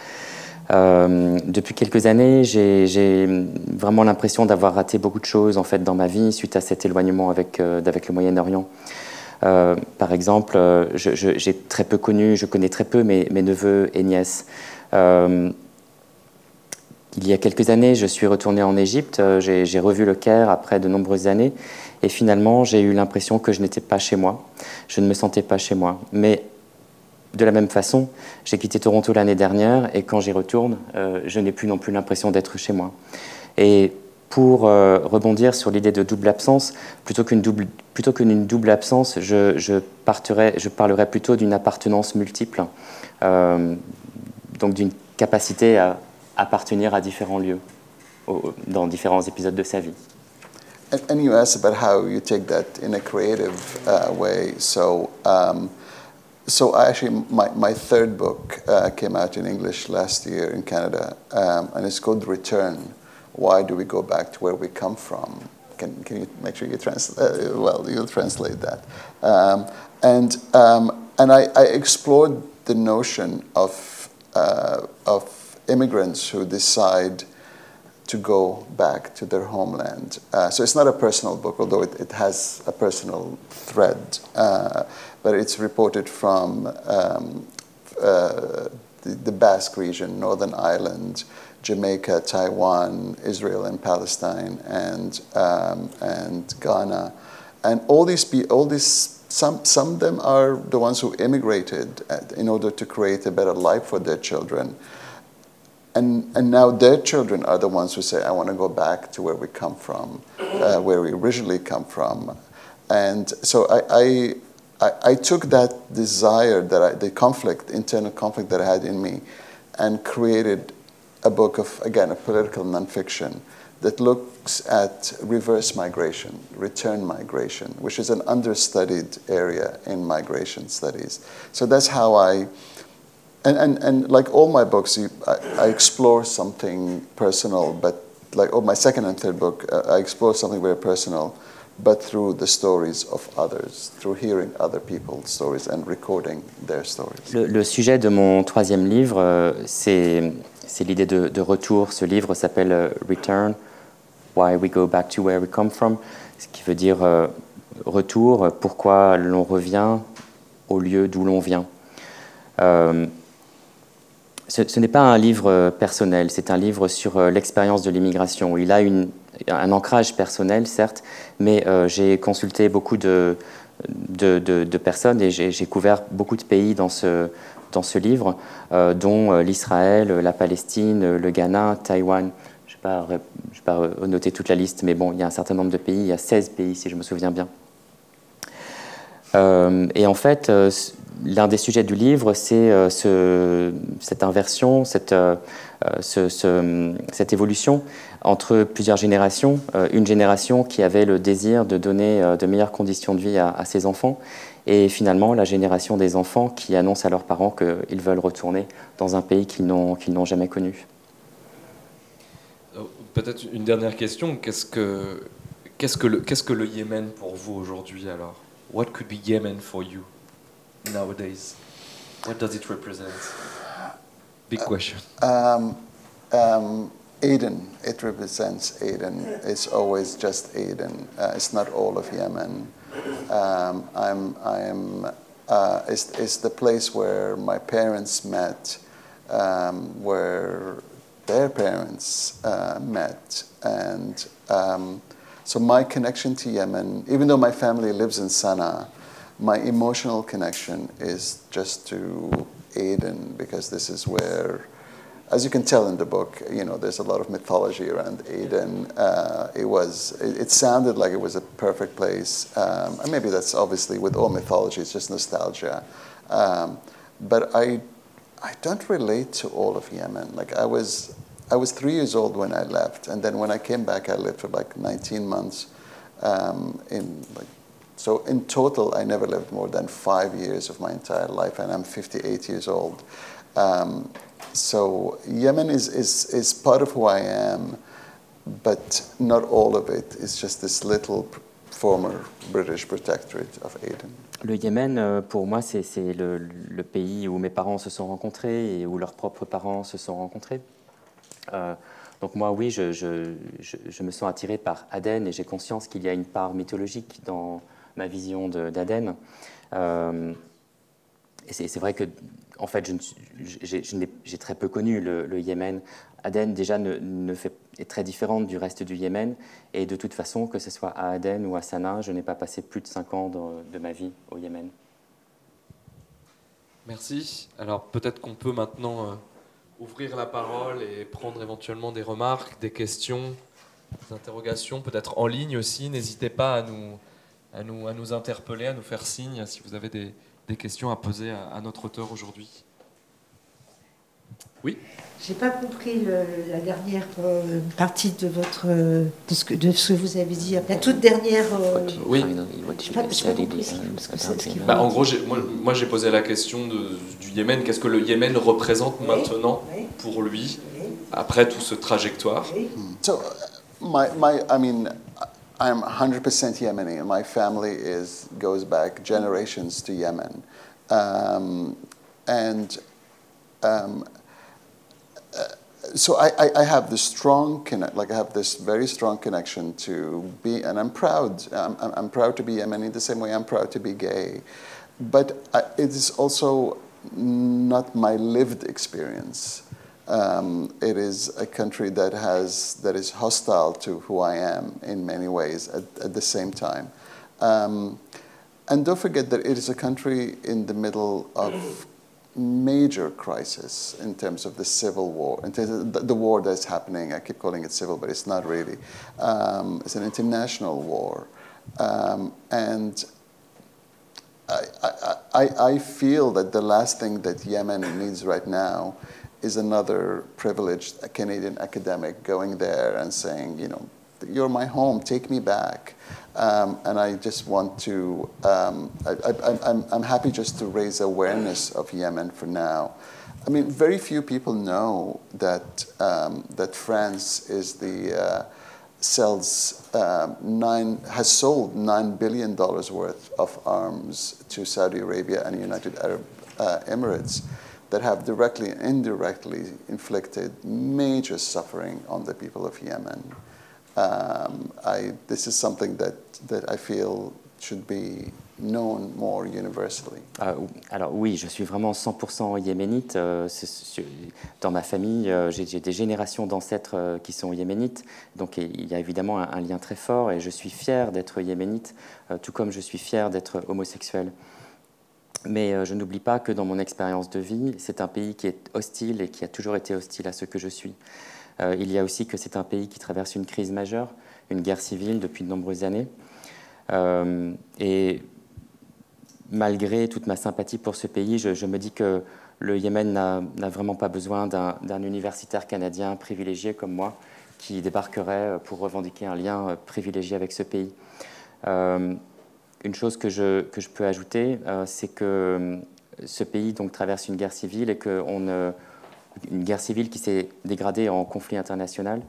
Euh, depuis quelques années, j'ai vraiment l'impression d'avoir raté beaucoup de choses en fait dans ma vie suite à cet éloignement avec le Moyen-Orient. Euh, par exemple, euh, j'ai très peu connu, je connais très peu mes, neveux et nièces. Euh, il y a quelques années, je suis retourné en Égypte, j'ai revu le Caire après de nombreuses années, Et finalement, j'ai eu l'impression que je n'étais pas chez moi. Je ne me sentais pas chez moi. Mais de la même façon, j'ai quitté Toronto l'année dernière et quand j'y retourne, je n'ai plus non plus l'impression d'être chez moi. Pour euh, rebondir sur l'idée de double absence, plutôt qu'une double, plutôt qu'une double absence, je, je, plutôt d'une appartenance multiple, euh, donc d'une capacité à appartenir à différents lieux au, dans différents épisodes de sa vie. And, and, you asked about how you take that in a creative uh, way. So, um, so actually, my, my third book uh, came out in English last year in Canada, um, and it's called Return. Why do we go back to where we come from? Can, can you make sure you translate? Uh, well, you'll translate that. Um, and um, and I, I, explored the notion of uh, of immigrants who decide to go back to their homeland. Uh, so it's not a personal book, although it, it has a personal thread, uh, but it's reported from um, uh, the, the Basque region, Northern Ireland. Jamaica, Taiwan, Israel, and Palestine, and um, and Ghana, and all these all these some some of them are the ones who immigrated in order to create a better life for their children. And, and now their children are the ones who say, I want to go back to where we come from, uh, where we originally come from. And so I, I, I took that desire, that I, the conflict, internal conflict that I had in me, and created a book of, again, a political nonfiction that looks at reverse migration, return migration, which is an understudied area in migration studies. So that's how I, and, and, and like all my books, you, I, I, explore something personal, but like oh, my second and third book, uh, I explore something very personal, but through the stories of others, through hearing other people's stories and recording their stories. Le, le sujet de mon troisième livre, euh, c'est c'est l'idée de, retour. Ce livre s'appelle euh, Return, Why We Go Back to Where We Come From, ce qui veut dire euh, retour, pourquoi l'on revient au lieu d'où l'on vient. Euh, ce, n'est pas un livre personnel, c'est un livre sur l'expérience de l'immigration. Il a un ancrage personnel, certes, mais j'ai consulté beaucoup de, de personnes et j'ai couvert beaucoup de pays dans ce, dans ce livre, euh, dont euh, l'Israël, la Palestine, le Ghana, Taïwan. Je ne vais pas, noter toute la liste, mais bon, il y a un certain nombre de pays, il y a 16 pays si je me souviens bien. Euh, et en fait, l'un des sujets du livre, c'est ce, cette inversion, cette, ce, ce, cette évolution entre plusieurs générations. une génération qui avait le désir de donner de meilleures conditions de vie à ses enfants et finalement la génération des enfants qui annoncent à leurs parents qu'ils veulent retourner dans un pays qu'ils n'ont jamais connu. Euh, peut-être une dernière question. Qu'est-ce que, qu'est-ce que, le, qu'est-ce que le Yémen pour vous aujourd'hui alors? What could be Yemen for you nowadays? What does it represent? Big question. Um, um, Aden, it represents Aden. It's always just Aden. Uh, it's not all of Yemen. Um, I'm, I'm, uh, it's, it's the place where my parents met, um, where their parents uh, met. And um, so my connection to Yemen, even though my family lives in Sana'a, my emotional connection is just to Aden because this is where as you can tell in the book, you know, there's a lot of mythology around Aden. Uh, it was, it, it, sounded like it was a perfect place. Um, and maybe that's obviously with all mythology, it's just nostalgia. Um, but I, I don't relate to all of Yemen. Like I was, I was three years old when I left, and then when I came back, I lived for like 19 months. Um, in like, so in total, I never lived more than five years of my entire life, and I'm 58 years old. Um, so Yemen is, is, is part of who I am, but not all of it. It's just this little former British protectorate of Aden. Le Yémen, euh, pour moi, c'est le, pays où mes parents se sont rencontrés et où leurs propres parents se sont rencontrés. Euh, donc moi, oui, je, me sens attiré par Aden et j'ai conscience qu'il y a une part mythologique dans ma vision d'Aden. Euh, et c'est vrai que en fait, j'ai très peu connu le, Yémen. Aden, déjà, est très différente du reste du Yémen. Et de toute façon, que ce soit à Aden ou à Sanaa, je n'ai pas passé plus de cinq ans de, ma vie au Yémen. Merci. Alors, peut-être qu'on peut maintenant euh, ouvrir la parole et prendre éventuellement des remarques, des questions, des interrogations, peut-être en ligne aussi. N'hésitez pas à nous, à, nous, à nous interpeller, à nous faire signe si vous avez des, des questions à poser à, notre auteur aujourd'hui. Oui J'ai pas compris la dernière euh, partie de votre de ce, que, de ce que vous avez dit. La toute dernière. Euh, oui. Bah, en gros, moi, j'ai posé la question de, du Yémen. Qu'est-ce que le Yémen représente maintenant pour lui après tout ce trajectoire? So, my, my, I mean, I'm 100% Yemeni, and my family is goes back generations to Yemen, um, and um, uh, so I, I, I, have this strong connect, like I have this very strong connection to be, and I'm proud. I'm, I'm proud to be Yemeni the same way I'm proud to be gay, but I, it is also not my lived experience. Um, it is a country that has that is hostile to who I am in many ways at, at the same time. Um, and don't forget that it is a country in the middle of major crisis in terms of the civil war, in terms of the, war that's happening. I keep calling it civil, but it's not really. Um, it's an international war, um, and I, I, I feel that the last thing that Yemen needs right now is another privileged Canadian academic going there and saying, you know, you're my home, take me back. Um, and I just want to, um, I, am happy just to raise awareness of Yemen for now. I mean, very few people know that, um, that France is the, uh, sells um, nine, has sold $9 billion worth of arms to Saudi Arabia and United Arab uh, Emirates that have directly and indirectly inflicted major suffering on the people of Yemen. Um, I, this is something that, that I feel should be known more universally. Euh, alors oui, je suis vraiment 100% yéménite. Euh, dans ma famille, euh, j'ai des générations d'ancêtres euh, qui sont yéménites, donc il y a évidemment un, un lien très fort et je suis fier d'être yéménite, euh, tout comme je suis fier d'être homosexuel. Mais euh, je n'oublie pas que dans mon expérience de vie, c'est un pays qui est hostile et qui a toujours été hostile à ce que je suis. Euh, il y a aussi que c'est un pays qui traverse une crise majeure, une guerre civile depuis de nombreuses années. Euh, et malgré toute ma sympathie pour ce pays, je, me dis que le Yémen n'a vraiment pas besoin d'un universitaire canadien privilégié comme moi qui débarquerait pour revendiquer un lien privilégié avec ce pays. Une chose que je, que je peux ajouter, euh, c'est que euh, ce pays donc, traverse une guerre civile et que on, une guerre civile qui s'est dégradée en conflit international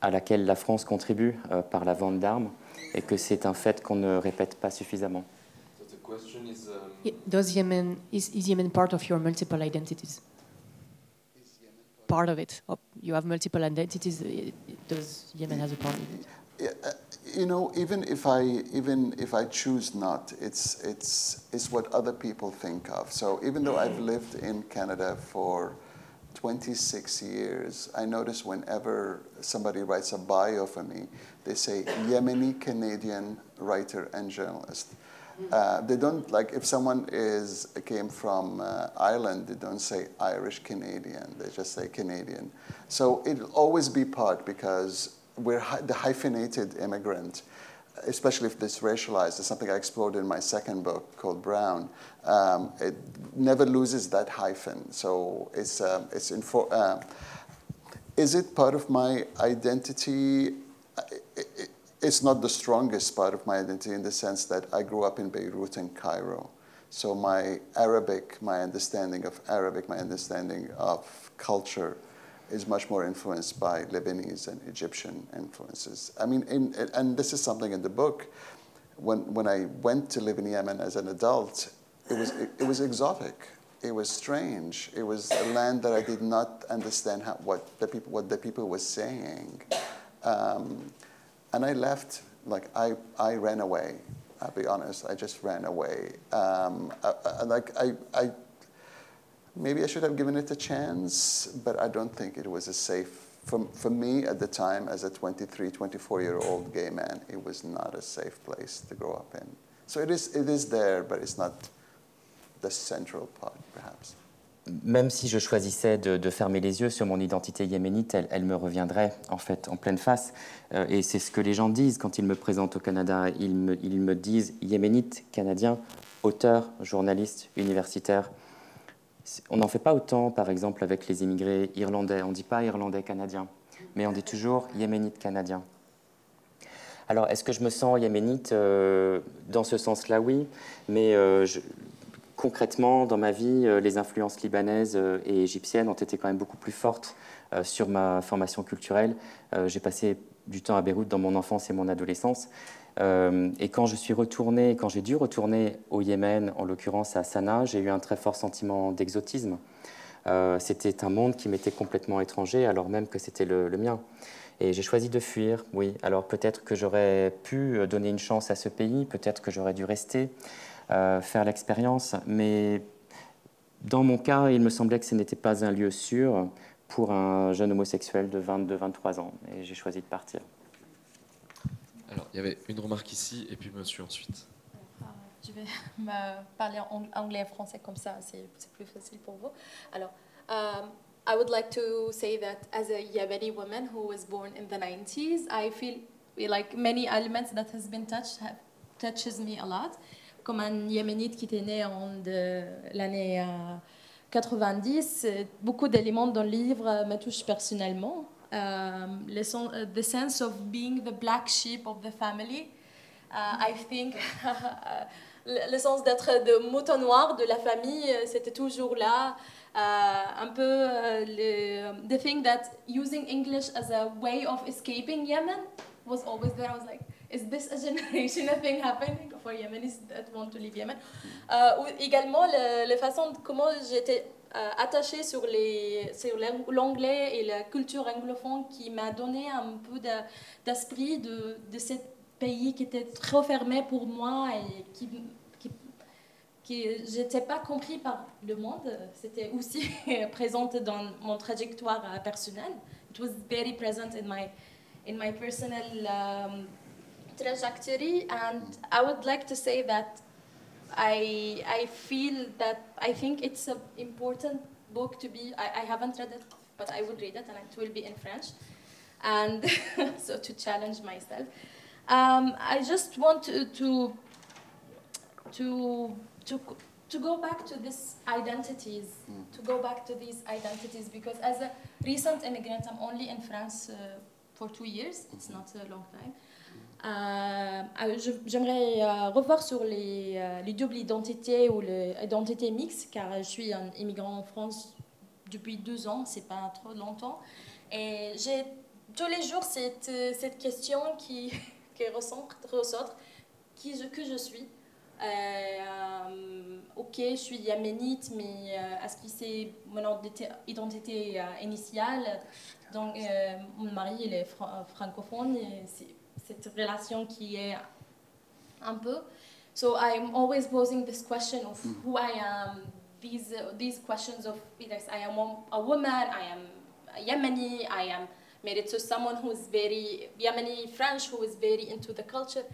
à laquelle la France contribue euh, par la vente d'armes et que c'est un fait qu'on ne répète pas suffisamment. Um, does Yemen is, is Yemen part of your multiple identities? Part of it. Oh, you have multiple identities. Does Yemen has a part of it? You know, even if I even if I choose not, it's it's it's what other people think of. So even though I've lived in Canada for 26 years, I notice whenever somebody writes a bio for me, they say Yemeni Canadian writer and journalist. Uh, they don't like if someone is came from uh, Ireland, they don't say Irish Canadian. They just say Canadian. So it'll always be part because we're the hyphenated immigrant, especially if it's racialized. is something I explored in my second book called Brown. Um, it never loses that hyphen. So it's, uh, it's info- uh, is it part of my identity? it's not the strongest part of my identity in the sense that I grew up in Beirut and Cairo. So my Arabic, my understanding of Arabic, my understanding of culture is much more influenced by Lebanese and Egyptian influences. I mean, in, and this is something in the book. When, when I went to live in Yemen as an adult, it was, it, it was exotic. It was strange. It was a land that I did not understand how, what, the people, what the people were saying. Um, and I left, like, I, I ran away. I'll be honest, I just ran away. Um, I, I, like, I, I maybe I should have given it a chance, but I don't think it was a safe. For, for me at the time, as a 23, 24 year old gay man, it was not a safe place to grow up in. So it is, it is there, but it's not the central part, perhaps. même si je choisissais de, fermer les yeux sur mon identité yéménite, elle, me reviendrait en fait en pleine face. Euh, et c'est ce que les gens disent quand ils me présentent au Canada. Ils me, ils me disent yéménite, canadien, auteur, journaliste, universitaire. On n'en fait pas autant, par exemple, avec les immigrés irlandais. On ne dit pas irlandais canadien, mais on dit toujours yéménite canadien. Alors, est-ce que je me sens yéménite euh, Dans ce sens-là, oui. Mais euh, concrètement, dans ma vie, euh, les influences libanaises et égyptiennes ont été quand même beaucoup plus fortes sur ma formation culturelle. J'ai passé du temps à Beyrouth dans mon enfance et mon adolescence. Et quand je suis retourné, quand j'ai dû retourner au Yémen, en l'occurrence à Sanaa, j'ai eu un très fort sentiment d'exotisme. c'était un monde qui m'était complètement étranger, alors même que c'était le, mien. Et j'ai choisi de fuir, oui. Alors peut-être que j'aurais pu donner une chance à ce pays, peut-être que j'aurais dû rester. Euh, faire l'expérience. Mais dans mon cas, il me semblait que ce n'était pas un lieu sûr pour un jeune homosexuel de 22-23 ans. Et j'ai choisi de partir. Alors, il y avait une remarque ici et puis monsieur ensuite. Ah, je vais parler anglais et français comme ça, c'est plus facile pour vous. Alors, um, I would like to say that as a Yemeni woman who was born in the 90s, I feel like many elements that has been touched have, touches me a lot comme un Yéménite qui était né en l'année 90, euh, beaucoup d'éléments dans le livre me touchent personnellement. Euh, le the sense of being the black sheep of the family. Uh, I think le, sens d'être de mouton noir de la famille, euh, c'était toujours là. Uh, un peu le the thing that using English as a way of escaping Yemen was always there. I was like, is this a generational thing happening? For Yemenis that want to leave Yemen? Euh, ou également, la façon comment j'étais euh, attachée sur, les, sur l'anglais et la culture anglophone qui m'a donné un peu d'esprit de, de ce pays qui était trop fermé pour moi et qui, qui, qui n'était pas compris par le monde. C'était aussi présent dans mon trajectoire euh, personnelle. It was very present in my, in my personal um, trajectory, and I would like to say that I I feel that I think it's an important book to be. I, I haven't read it, but I would read it, and it will be in French, and so to challenge myself. Um, I just want to to to to to go back to these identities, mm. to go back to these identities, because as a recent immigrant, I'm only in France uh, for two years. It's not a long time. Euh, euh, j'aimerais euh, revoir sur les, les doubles identités ou l'identité mixte, car je suis un immigrant en France depuis deux ans, c'est pas trop longtemps. Et j'ai tous les jours cette, cette question qui, qui ressort, ressort qui je, que je suis? ok, je suis yéménite, mais est-ce que c'est mon identité initiale Donc, mon mari, il est francophone, c'est cette relation qui est un peu. So I'm always posing this question of mm. who I am, these, uh, these questions of either I am a woman, I am a Yemeni, I am married to someone who is very Yemeni French, who is very into the culture.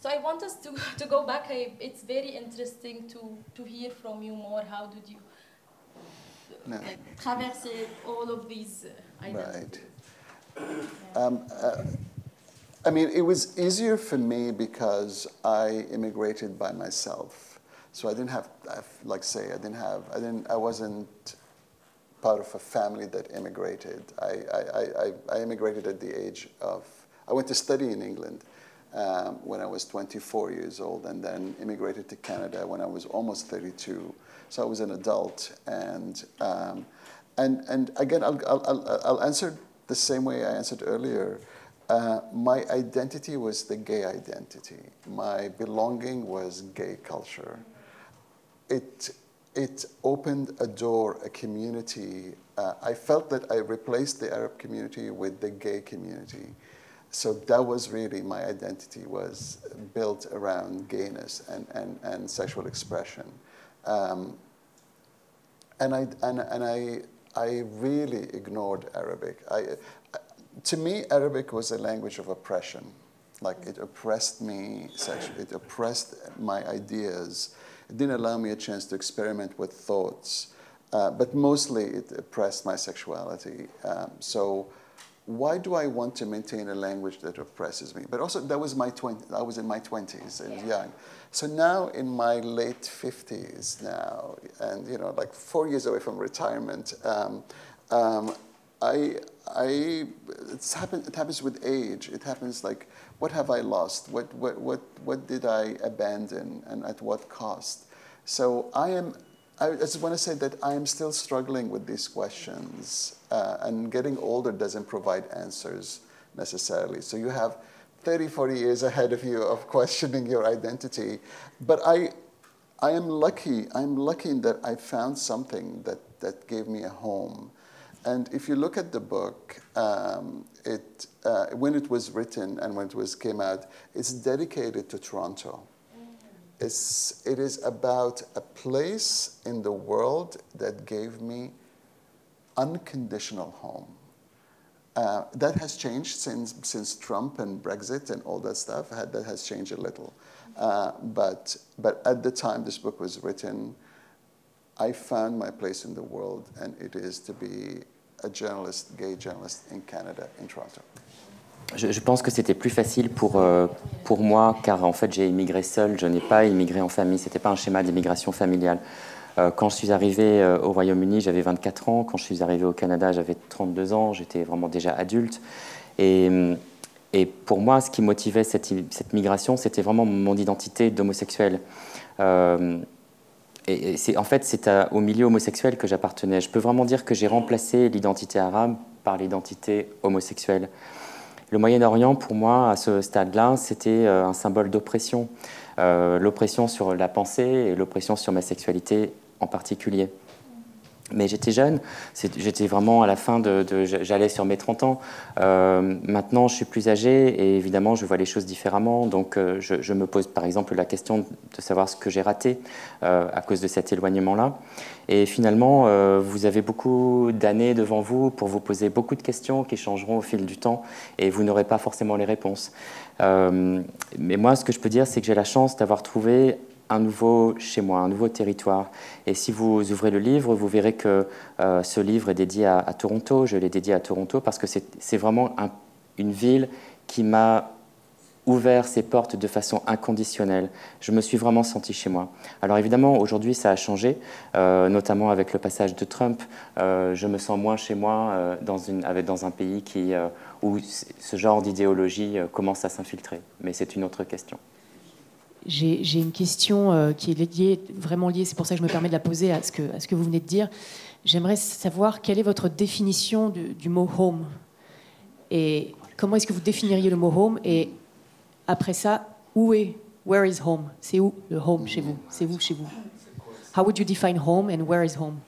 So I want us to, to go back. I, it's very interesting to, to hear from you more. How did you no. like, traverse all of these uh, identities? Right. Yeah. Um, uh, I mean, it was easier for me because I immigrated by myself. So I didn't have, like say, I didn't have, I didn't, I wasn't part of a family that immigrated. I, I, I, I immigrated at the age of, I went to study in England um, when I was 24 years old and then immigrated to Canada when I was almost 32. So I was an adult. And, um, and, and again, I'll, I'll, I'll answer the same way I answered earlier. Uh, my identity was the gay identity. My belonging was gay culture. It, it opened a door, a community. Uh, I felt that I replaced the Arab community with the gay community. So that was really my identity was built around gayness and, and, and sexual expression. Um, and I and, and I I really ignored Arabic. I, to me, Arabic was a language of oppression. Like it oppressed me sexually. It oppressed my ideas. It didn't allow me a chance to experiment with thoughts. Uh, but mostly it oppressed my sexuality. Um, so why do I want to maintain a language that oppresses me? But also, that was my 20, I was in my 20s, I was young. So now in my late 50s now, and you know, like four years away from retirement, um, um, I, I, it's happen, it happens with age. It happens like, what have I lost? What, what, what, what did I abandon and at what cost? So I am, I just want to say that I am still struggling with these questions uh, and getting older doesn't provide answers necessarily. So you have 30, 40 years ahead of you of questioning your identity. But I, I am lucky, I'm lucky that I found something that, that gave me a home. And if you look at the book, um, it, uh, when it was written and when it was came out, it's dedicated to Toronto. It's, it is about a place in the world that gave me unconditional home. Uh, that has changed since, since Trump and Brexit and all that stuff. That has changed a little. Uh, but, but at the time this book was written, I found my place in the world, and it is to be a gay journalist in Canada, in Toronto. Je, pense que c'était plus facile pour, euh, pour moi, car en fait j'ai immigré seul, je n'ai pas immigré en famille, ce n'était pas un schéma d'immigration familiale. Euh, quand je suis arrivé euh, au Royaume-Uni, j'avais 24 ans. Quand je suis arrivé au Canada, j'avais 32 ans. J'étais vraiment déjà adulte. Et, et, pour moi, ce qui motivait cette, cette migration, c'était vraiment mon identité d'homosexuel. Euh, et, en fait, c'est au milieu homosexuel que j'appartenais. Je peux vraiment dire que j'ai remplacé l'identité arabe par l'identité homosexuelle. Le Moyen-Orient, pour moi, à ce stade-là, c'était un symbole d'oppression. Euh, l'oppression sur la pensée et l'oppression sur ma sexualité en particulier. Mais j'étais jeune, j'étais vraiment à la fin de. J'allais sur mes 30 ans. Euh, maintenant, je suis plus âgé et évidemment, je vois les choses différemment. Donc, euh, je, me pose par exemple la question de savoir ce que j'ai raté euh, à cause de cet éloignement-là. Et finalement, vous avez beaucoup d'années devant vous pour vous poser beaucoup de questions qui changeront au fil du temps et vous n'aurez pas forcément les réponses. mais moi, ce que je peux dire, c'est que j'ai la chance d'avoir trouvé un nouveau chez moi, un nouveau territoire. Et si vous ouvrez le livre, vous verrez que euh, ce livre est dédié à, Toronto. Je l'ai dédié à Toronto parce que c'est vraiment une ville qui m'a ouvert ses portes de façon inconditionnelle. Je me suis vraiment senti chez moi. Alors évidemment, aujourd'hui, ça a changé, euh, notamment avec le passage de Trump. Euh, je me sens moins chez moi dans, un pays où ce genre d'idéologie commence à s'infiltrer. Mais c'est une autre question. J'ai une question euh, qui est vraiment liée, c'est pour ça que je me permets de la poser à ce que, vous venez de dire. J'aimerais savoir quelle est votre définition du, du mot home? Et comment est-ce que vous définiriez le mot home? Et après ça, où est, where is home? C'est où le home chez vous? C'est où chez vous? How would you define home and where is home?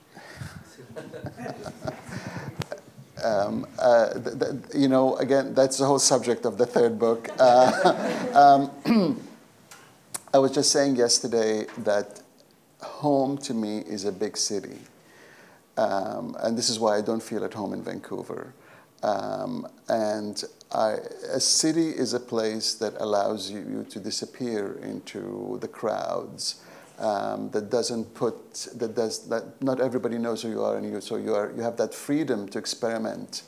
Um, uh, th th you know, again, that's the whole subject of the third book. Uh, um, I was just saying yesterday that home to me is a big city. Um, and this is why I don't feel at home in Vancouver. Um, and I, a city is a place that allows you, to disappear into the crowds. Um, that doesn't put that does that not everybody knows who you are and you so you are you have that freedom to experiment.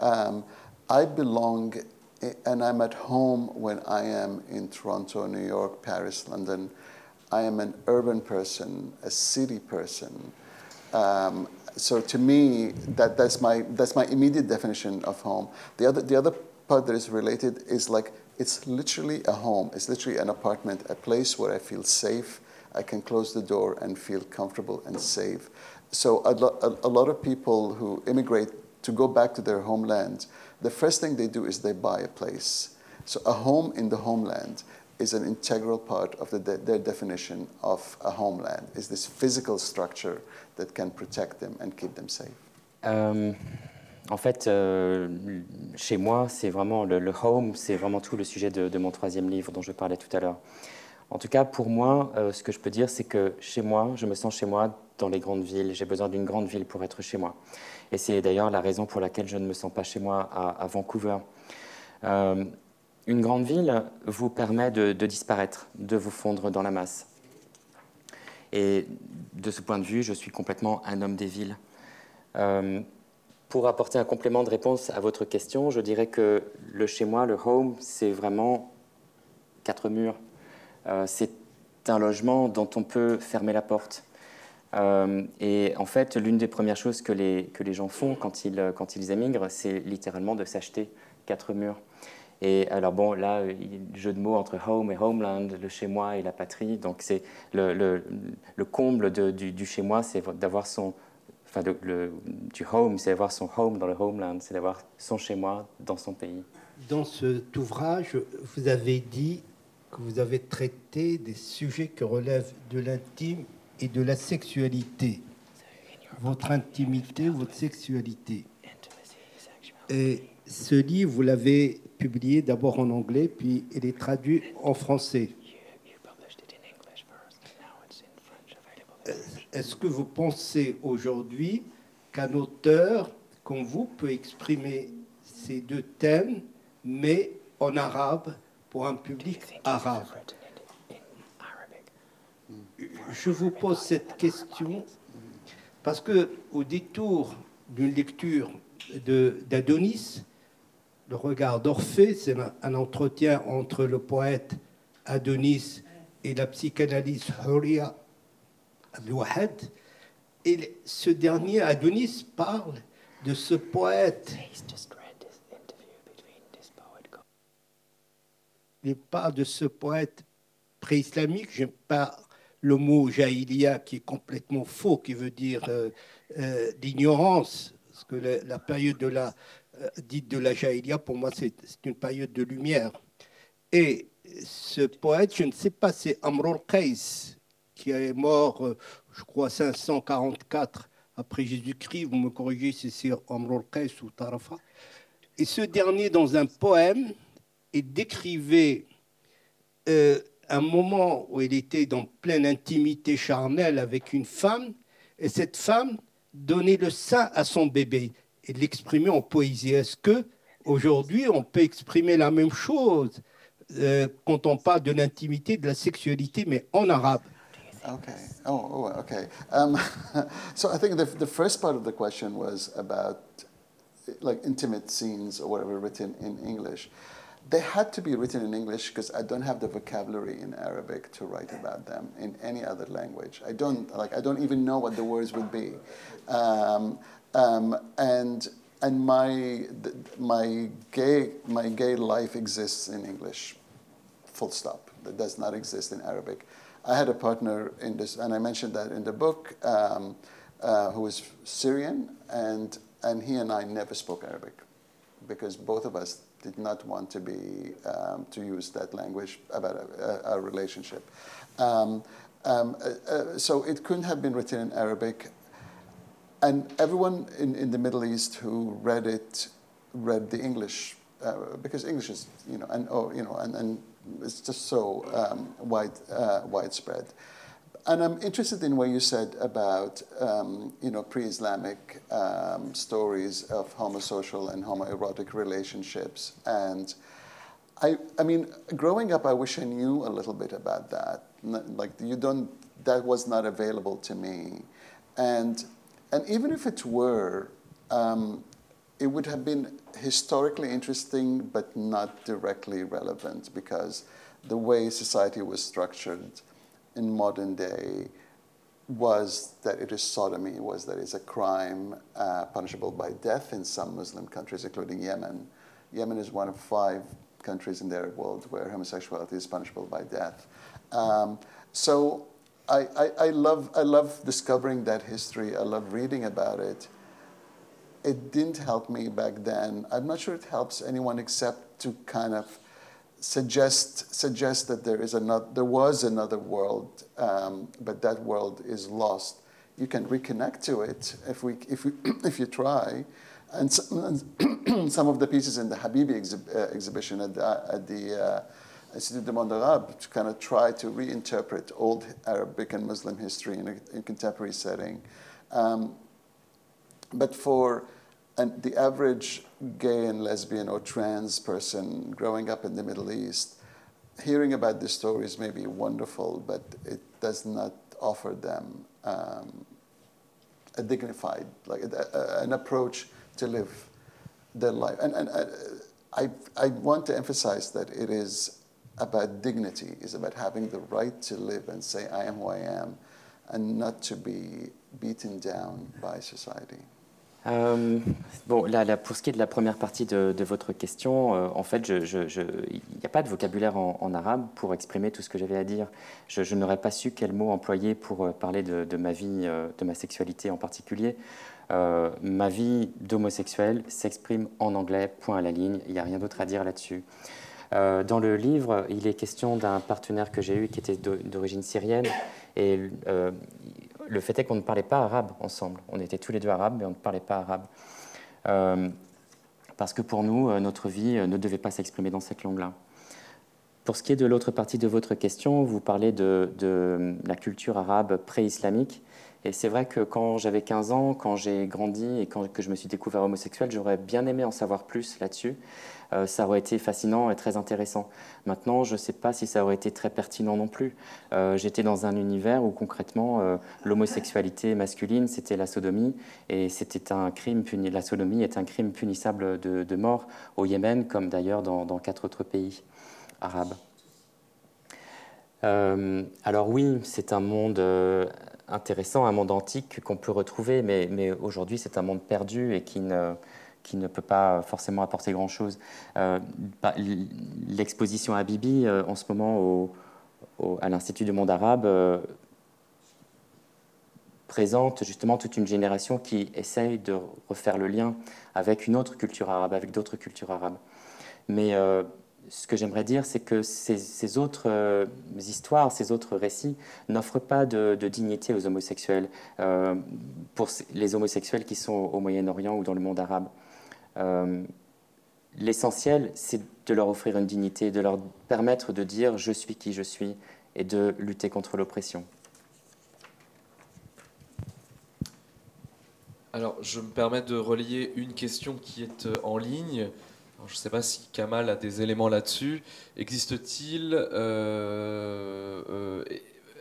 Um, I belong and I'm at home when I am in Toronto, New York, Paris, London. I am an urban person, a city person. Um, so to me, that, that's, my, that's my immediate definition of home. The other, the other part that is related is like it's literally a home. It's literally an apartment, a place where I feel safe. I can close the door and feel comfortable and safe. So a, lo- a, a lot of people who immigrate to go back to their homeland the first thing they do is they buy a place. So a home in the homeland is an integral part of the de their definition of a homeland, is this physical structure that can protect them and keep them safe. Euh, en fait, euh, chez moi, c'est vraiment le, le home, c'est vraiment tout le sujet de, de, mon troisième livre dont je parlais tout à l'heure. En tout cas, pour moi, euh, ce que je peux dire, c'est que chez moi, je me sens chez moi dans les grandes villes. J'ai besoin d'une grande ville pour être chez moi. Et c'est d'ailleurs la raison pour laquelle je ne me sens pas chez moi à, Vancouver. Euh, une grande ville vous permet de, disparaître, de vous fondre dans la masse. Et de ce point de vue, je suis complètement un homme des villes. Euh, pour apporter un complément de réponse à votre question, je dirais que le chez moi, le home, c'est vraiment quatre murs. Euh, c'est un logement dont on peut fermer la porte. Euh, et en fait, l'une des premières choses que les, que les gens font quand ils, quand ils émigrent, c'est littéralement de s'acheter quatre murs. Et alors bon, là, jeu de mots entre home et homeland, le chez moi et la patrie. Donc c'est le, le, le, comble du, du, chez moi, c'est d'avoir son, enfin le, du home, c'est d'avoir son home dans le homeland, c'est d'avoir son chez moi dans son pays. Dans cet ouvrage, vous avez dit que vous avez traité des sujets qui relèvent de l'intime et de la sexualité. Votre intimité, votre sexualité. Et ce livre, vous l'avez publié d'abord en anglais, puis il est traduit en français. Est-ce que vous pensez aujourd'hui qu'un auteur comme vous peut exprimer ces deux thèmes, mais en arabe pour un public arabe? Je vous pose cette question parce que au détour d'une lecture d'Adonis, le regard d'Orphée, c'est un, entretien entre le poète Adonis et la psychanalyste Huria Abouhad. Et ce dernier, Adonis, parle de ce poète. Il parle de ce poète pré-islamique. J'aime pas le mot jahilia qui est complètement faux, qui veut dire euh, euh, l'ignorance. Parce que la, période de la, euh, dite de la Jahilia, pour moi, c'est une période de lumière. Et ce poète, je ne sais pas, c'est Amrul Qais, qui est mort, euh, je crois, 544 après Jésus-Christ. Vous me corrigez si c'est Amrul Qais ou Tarafa. Et ce dernier, dans un poème, il décrivait euh, un moment où il était dans pleine intimité charnelle avec une femme, et cette femme donnait le sein à son bébé et l'exprimer en poésie. Est-ce que aujourd'hui on peut exprimer la même chose euh, quand on parle de l'intimité, de la sexualité, mais en arabe? Okay. Oh, oh okay. Um, so I think the, the first part of the question was about like intimate scenes or whatever written in English. They had to be written in English because I don't have the vocabulary in Arabic to write about them in any other language. I don't like. I don't even know what the words would be. Um, um, and and my my gay my gay life exists in English, full stop. That does not exist in Arabic. I had a partner in this, and I mentioned that in the book, um, uh, who was Syrian, and and he and I never spoke Arabic, because both of us did not want to be um, to use that language about our relationship. Um, um, uh, uh, so it couldn't have been written in Arabic and everyone in, in the Middle East who read it read the English uh, because English is you know and oh you know and, and it's just so um, wide uh, widespread. And I'm interested in what you said about um, you know pre-Islamic um, stories of homosocial and homoerotic relationships and. I, I mean, growing up, I wish I knew a little bit about that. Like, you don't, that was not available to me. And and even if it were, um, it would have been historically interesting but not directly relevant because the way society was structured in modern day was that it is sodomy, was that it's a crime uh, punishable by death in some Muslim countries, including Yemen. Yemen is one of five countries in the Arab world where homosexuality is punishable by death. Um, so I, I, I, love, I love discovering that history. I love reading about it. It didn't help me back then. I'm not sure it helps anyone except to kind of suggest, suggest that there, is another, there was another world, um, but that world is lost. You can reconnect to it if, we, if, we, if you try. And some, some of the pieces in the Habibi exhi- uh, exhibition at the, at the uh, Institut du Monde Arabe to kind of try to reinterpret old Arabic and Muslim history in a in contemporary setting. Um, but for an, the average gay and lesbian or trans person growing up in the Middle East, hearing about these stories may be wonderful, but it does not offer them um, a dignified, like a, a, an approach to live their life. And, and uh, I, I want to emphasize that it is about dignity, is about having the right to live and say, I am who I am, and not to be beaten down by society. Euh, bon, pour ce qui est de la première partie de, votre question, euh, en fait, il n'y a pas de vocabulaire en, arabe pour exprimer tout ce que j'avais à dire. Je, n'aurais pas su quel mot employer pour euh, parler de, ma vie, de ma sexualité en particulier. Ma vie d'homosexuel s'exprime en anglais, point à la ligne, il n'y a rien d'autre à dire là-dessus. Dans le livre, il est question d'un partenaire que j'ai eu qui était d'origine syrienne et le fait est qu'on ne parlait pas arabe ensemble. On était tous les deux arabes, mais on ne parlait pas arabe. Euh, parce que pour nous, euh, notre vie euh, ne devait pas s'exprimer dans cette langue-là. Pour ce qui est de l'autre partie de votre question, vous parlez de, de la culture arabe pré-islamique. Et c'est vrai que quand j'avais 15 ans, quand j'ai grandi et quand, que je me suis découvert homosexuel, j'aurais bien aimé en savoir plus là-dessus. Euh, ça aurait été fascinant et très intéressant. Maintenant, je ne sais pas si ça aurait été très pertinent non plus. Euh, J'étais dans un univers où concrètement, euh, l'homosexualité masculine, c'était la sodomie, et c'était un crime. La sodomie est un crime punissable de, mort au Yémen, comme d'ailleurs dans, quatre autres pays arabes. Alors oui, c'est un monde intéressant, un monde antique qu'on peut retrouver, mais aujourd'hui c'est un monde perdu et qui ne, qui ne peut pas forcément apporter grand-chose. Euh, bah, L'exposition à Bibi, euh, en ce moment, au, à l'Institut du monde arabe, euh, présente justement toute une génération qui essaye de refaire le lien avec une autre culture arabe, avec d'autres cultures arabes. Mais ce que j'aimerais dire, c'est que ces, autres histoires, ces autres récits n'offrent pas de, dignité aux homosexuels, pour les homosexuels qui sont au Moyen-Orient ou dans le monde arabe. Euh, L'essentiel, c'est de leur offrir une dignité, de leur permettre de dire je suis qui je suis et de lutter contre l'oppression. Alors, je me permets de relier une question qui est euh, en ligne. Je ne sais pas si Kamal a des éléments là-dessus. Existe-t-il, euh,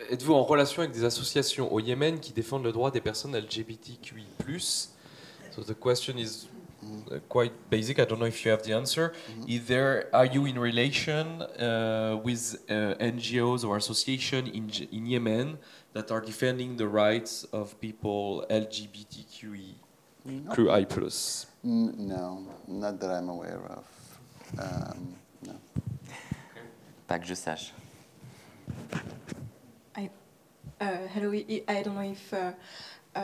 êtes-vous en relation avec des associations au Yémen qui défendent le droit des personnes LGBTQI+. So the question is uh, quite basic. I don't know if you have the answer. Mm-hmm. Either are you in relation uh, with uh, NGOs or association in, in Yemen that are defending the rights of people LGBTQI no. plus? No, not that I'm aware of. Um, no. Pas que je sache. I, uh, hello, I don't know if uh, uh,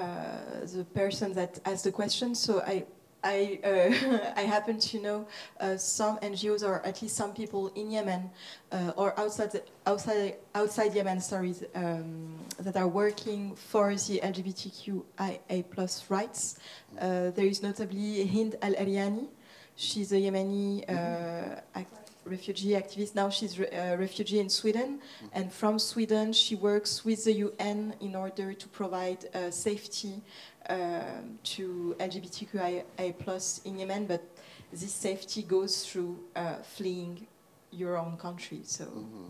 the person that asked the question, so I I, uh, I happen to know uh, some NGOs or at least some people in Yemen uh, or outside, outside, outside Yemen, sorry, um, that are working for the LGBTQIA plus rights. Uh, there is notably Hind Al Ariani. She's a Yemeni uh, act refugee activist. Now she's a uh, refugee in Sweden, and from Sweden she works with the UN in order to provide safety um, to LGBTQIA plus in Yemen, but this safety goes through uh, fleeing your own country. So. Mm-hmm.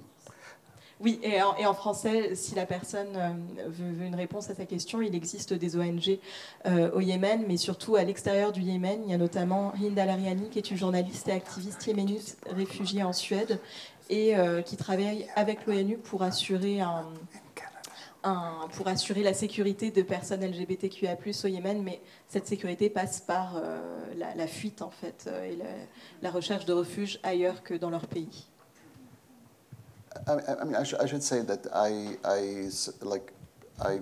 Oui, et en, français, si la personne euh, veut, une réponse à sa question, il existe des ONG euh, au Yémen, mais surtout à l'extérieur du Yémen. Il y a notamment Hind Al-Ariani, qui est une journaliste et activiste yéménite réfugiée en Suède et euh, qui travaille avec l'ONU pour assurer pour assurer la sécurité de personnes LGBTQIA+ au Yémen, mais cette sécurité passe par la, fuite en fait et la, recherche de refuge ailleurs que dans leur pays. I, mean, I, sh I should say that I, I like, I,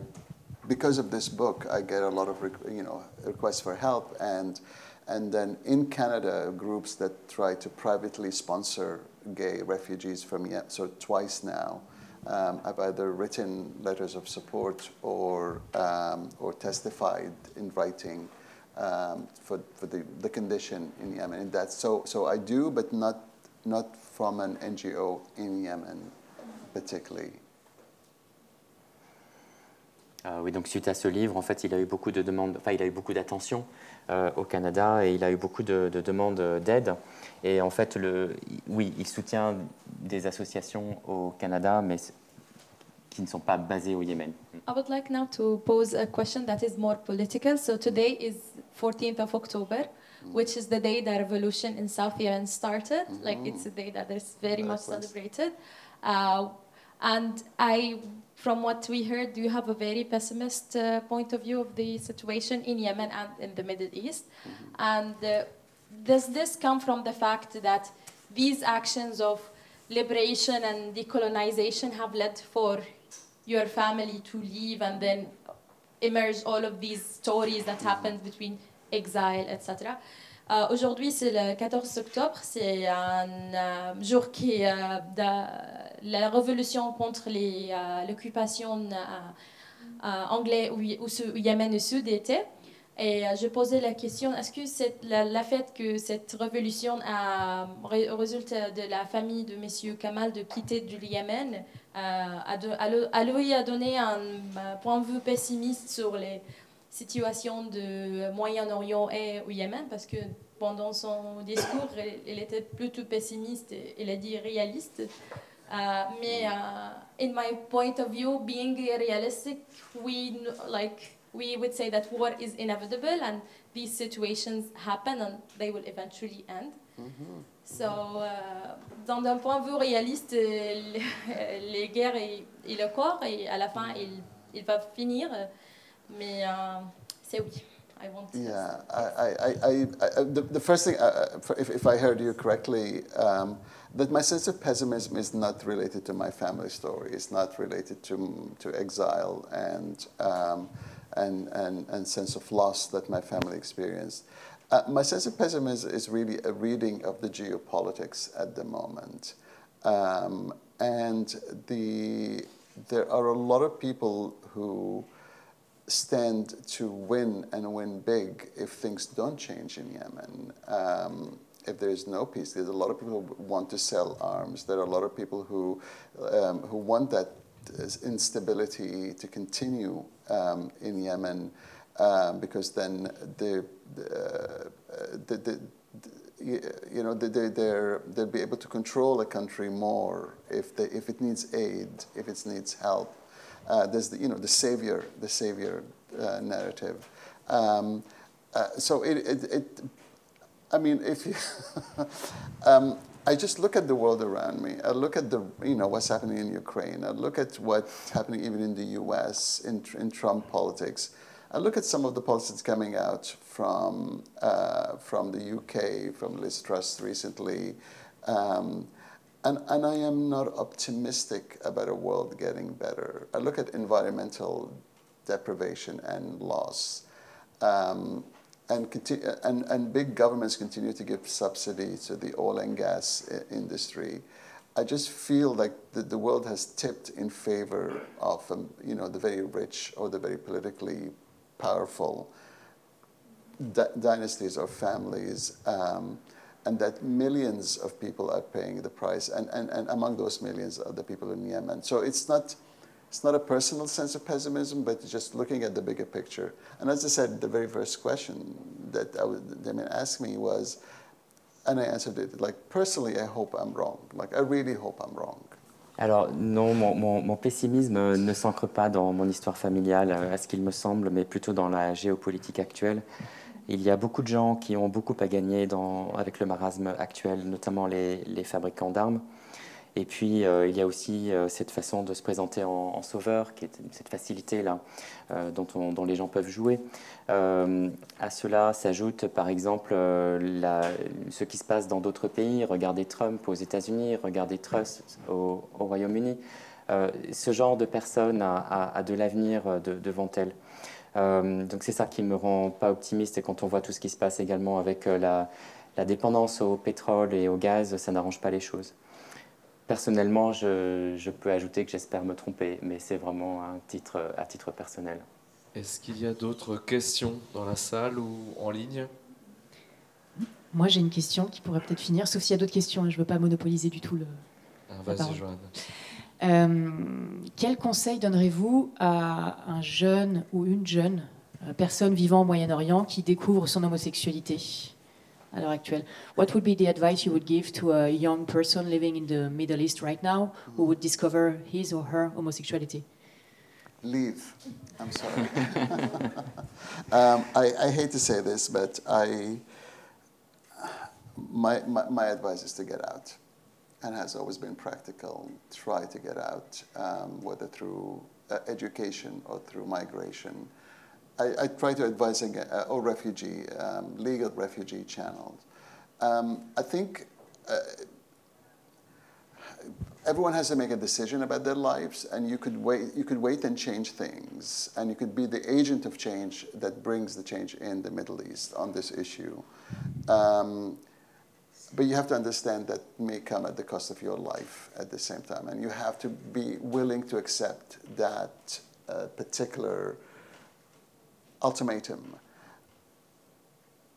because of this book, I get a lot of you know requests for help, and and then in Canada, groups that try to privately sponsor gay refugees from Yemen, so twice now. Um, I've either written letters of support or, um, or testified in writing um, for, for the, the condition in Yemen. And so, so I do, but not, not from an NGO in Yemen, particularly. Euh, oui, donc suite à ce livre, en fait, il a eu beaucoup de demandes, enfin, il a eu beaucoup d'attention euh, au Canada et il a eu beaucoup de, de demandes d'aide. Et en fait, le, oui, il soutient des associations au Canada, mais qui ne sont pas basées au Yémen. I would like now to pose a question that is more political. So today is 14th of October, which is the day that revolution in South Yemen started. Like it's a day that is very much celebrated. Uh, and I, from what we heard, you have a very pessimist uh, point of view of the situation in Yemen and in the Middle East. And uh, does this come from the fact that these actions of liberation and decolonization have led for your family to leave and then emerge all of these stories that happened between exile, etc. Euh, Aujourd'hui, c'est le 14 octobre, c'est un euh, jour qui euh, la révolution contre euh, l'occupation anglaise ou, ou su- Yémen au sud était. Et je posais la question, est-ce que la, la fait que cette révolution a ré- résulte de la famille de M. Kamal de quitter du Yémen, a, a a a donné un point de vue pessimiste sur les situations de Moyen-Orient et au Yémen, parce que pendant son discours, il, était plutôt pessimiste, et il a dit réaliste. Euh, mais uh, in my point of view, being realistic, we like we would say that war is inevitable and these situations happen and they will eventually end. So, euh, dans un point de vue réaliste, les, les guerres et, et le corps, et à la fin, il, il va finir. Mais euh, c'est oui. I want to- Yeah, I, I, I, I, the, the first thing, uh, uh, if, if I heard you correctly, um, that my sense of pessimism is not related to my family story. It's not related to, to exile and, um, and, and, and sense of loss that my family experienced. Uh, my sense of pessimism is really a reading of the geopolitics at the moment. Um, and the, there are a lot of people who stand to win and win big if things don't change in Yemen. Um, if there is no peace, there's a lot of people who want to sell arms. There are a lot of people who, um, who want that instability to continue um, in Yemen um, because then the, the, uh, the, the, you know, they, they, they'll be able to control a country more if, they, if it needs aid, if it needs help. Uh, there's the, you know, the savior, the savior uh, narrative. Um, uh, so it, it, it, I mean, if you, um, I just look at the world around me. I look at the, you know, what's happening in Ukraine. I look at what's happening even in the U.S. in, in Trump politics. I look at some of the policies coming out from uh, from the UK, from Liz Truss recently, um, and and I am not optimistic about a world getting better. I look at environmental deprivation and loss. Um, and, conti- and, and big governments continue to give subsidy to the oil and gas industry. I just feel like the, the world has tipped in favor of um, you know the very rich or the very politically powerful dy- dynasties or families, um, and that millions of people are paying the price, and, and, and among those millions are the people in Yemen. So it's not, it's not a personal sense of pessimism, but just looking at the bigger picture. And as I said, the very first question that I would, they may ask me was, and I answered it like personally, I hope I'm wrong. Like I really hope I'm wrong. Alors non, mon, mon- mon pessimisme ne s'ancre pas dans mon histoire familiale, euh, à ce qu'il me semble, mais plutôt dans la géopolitique actuelle. Il y a beaucoup de gens qui ont beaucoup à gagner avec le marasme actuel, notamment les, fabricants d'armes. Et puis, euh, il y a aussi euh, cette façon de se présenter en, sauveur, qui est cette facilité-là euh, dont, on- dont les gens peuvent jouer. À cela s'ajoute, par exemple, ce qui se passe dans d'autres pays. Regardez Trump aux États-Unis, regardez Truss au, au Royaume-Uni. Ce genre de personne a, de l'avenir de- devant elle. Euh, donc c'est ça qui me rend pas optimiste. Et quand on voit tout ce qui se passe également avec euh, la, la dépendance au pétrole et au gaz, ça n'arrange pas les choses. Personnellement, je, je peux ajouter que j'espère me tromper, mais c'est vraiment un titre, à titre personnel. Est-ce qu'il y a d'autres questions dans la salle ou en ligne? Moi, j'ai une question qui pourrait peut-être finir, sauf s'il y a d'autres questions. hein, Je ne veux pas monopoliser du tout le. Ah, Vas-y. Joanne. Euh, quel conseil donnerez-vous à un jeune ou une jeune euh, personne vivant au Moyen-Orient qui découvre son homosexualité à l'heure actuelle? What would be the advice you would give to a young person living in the Middle East right now who would discover his or her homosexuality? Leave. I'm sorry. um, I, I hate to say this, but I, my, my, my advice is to get out. And has always been practical. Try to get out, um, whether through uh, education or through migration. I, I try to advise uh, or refugee, um, legal refugee channels. Um, I think uh, everyone has to make a decision about their lives and you could wait you could wait and change things and you could be the agent of change that brings the change in the middle east on this issue um, but you have to understand that may come at the cost of your life at the same time and you have to be willing to accept that uh, particular ultimatum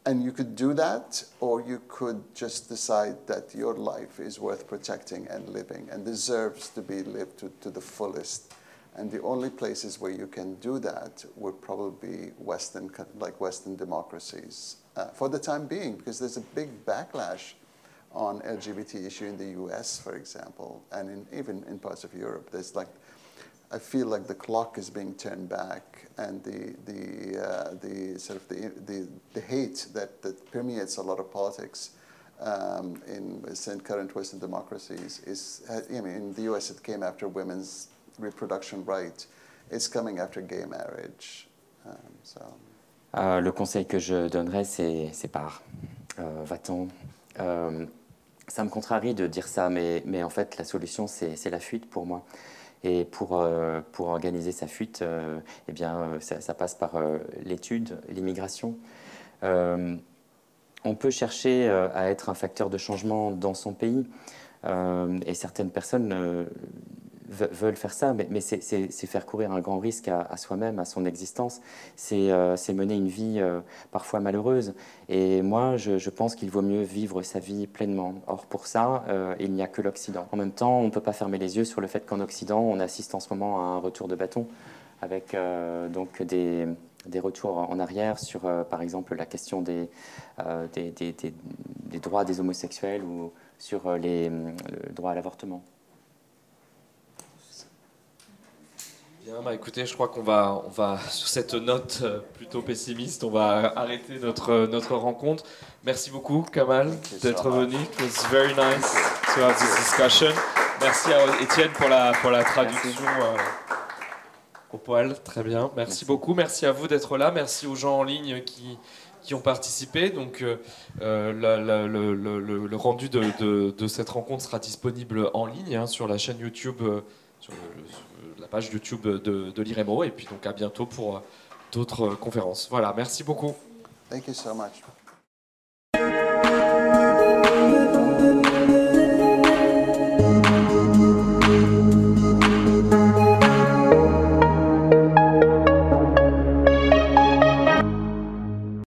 and you could do that, or you could just decide that your life is worth protecting and living and deserves to be lived to, to the fullest. And the only places where you can do that would probably be Western, like Western democracies uh, for the time being, because there's a big backlash on LGBT issue in the U.S., for example, and in, even in parts of Europe. There's like I feel like the clock is being turned back, and the the uh, the sort of the, the the hate that, that permeates a lot of politics um, in, in current Western democracies is. I mean, in the U.S. it came after women's reproduction right. It's coming after gay marriage. Um, so. Euh, le conseil que je donnerais, c'est c'est pars. Euh, Va-t'en. Euh, ça me contrarie de dire ça, mais, en fait, la solution, c'est la fuite pour moi. Et pour, euh, organiser sa fuite, euh, eh bien, euh, ça, passe par l'étude, l'immigration. On peut chercher à être un facteur de changement dans son pays, et certaines personnes veulent faire ça, mais, c'est- faire courir un grand risque à, soi-même, à son existence. C'est euh, mener une vie euh, parfois malheureuse. Et moi, je, pense qu'il vaut mieux vivre sa vie pleinement. Or, pour ça, euh, il n'y a que l'Occident. En même temps, on ne peut pas fermer les yeux sur le fait qu'en Occident, on assiste en ce moment à un retour de bâton, avec donc des, retours en arrière sur, par exemple, la question des, droits des homosexuels ou sur les, le droit à l'avortement. Bien, bah écoutez, je crois qu'on va, on va, sur cette note euh, plutôt pessimiste, on va arrêter notre, notre rencontre. Merci beaucoup, Kamal, Thank you so d'être venu. It was very nice to have this discussion. Merci à Étienne pour la, pour la traduction euh, au poil. Très bien. Merci, Merci. beaucoup. Merci à vous d'être là. Merci aux gens en ligne qui, qui ont participé. Donc, euh, euh, la- la- le, le- le- le rendu de, de- de cette rencontre sera disponible en ligne hein, sur la chaîne YouTube, euh, sur la page YouTube de, de l'IREMO. Et puis, donc, à bientôt pour euh, d'autres euh, conférences. Voilà. Merci beaucoup. Thank you so much.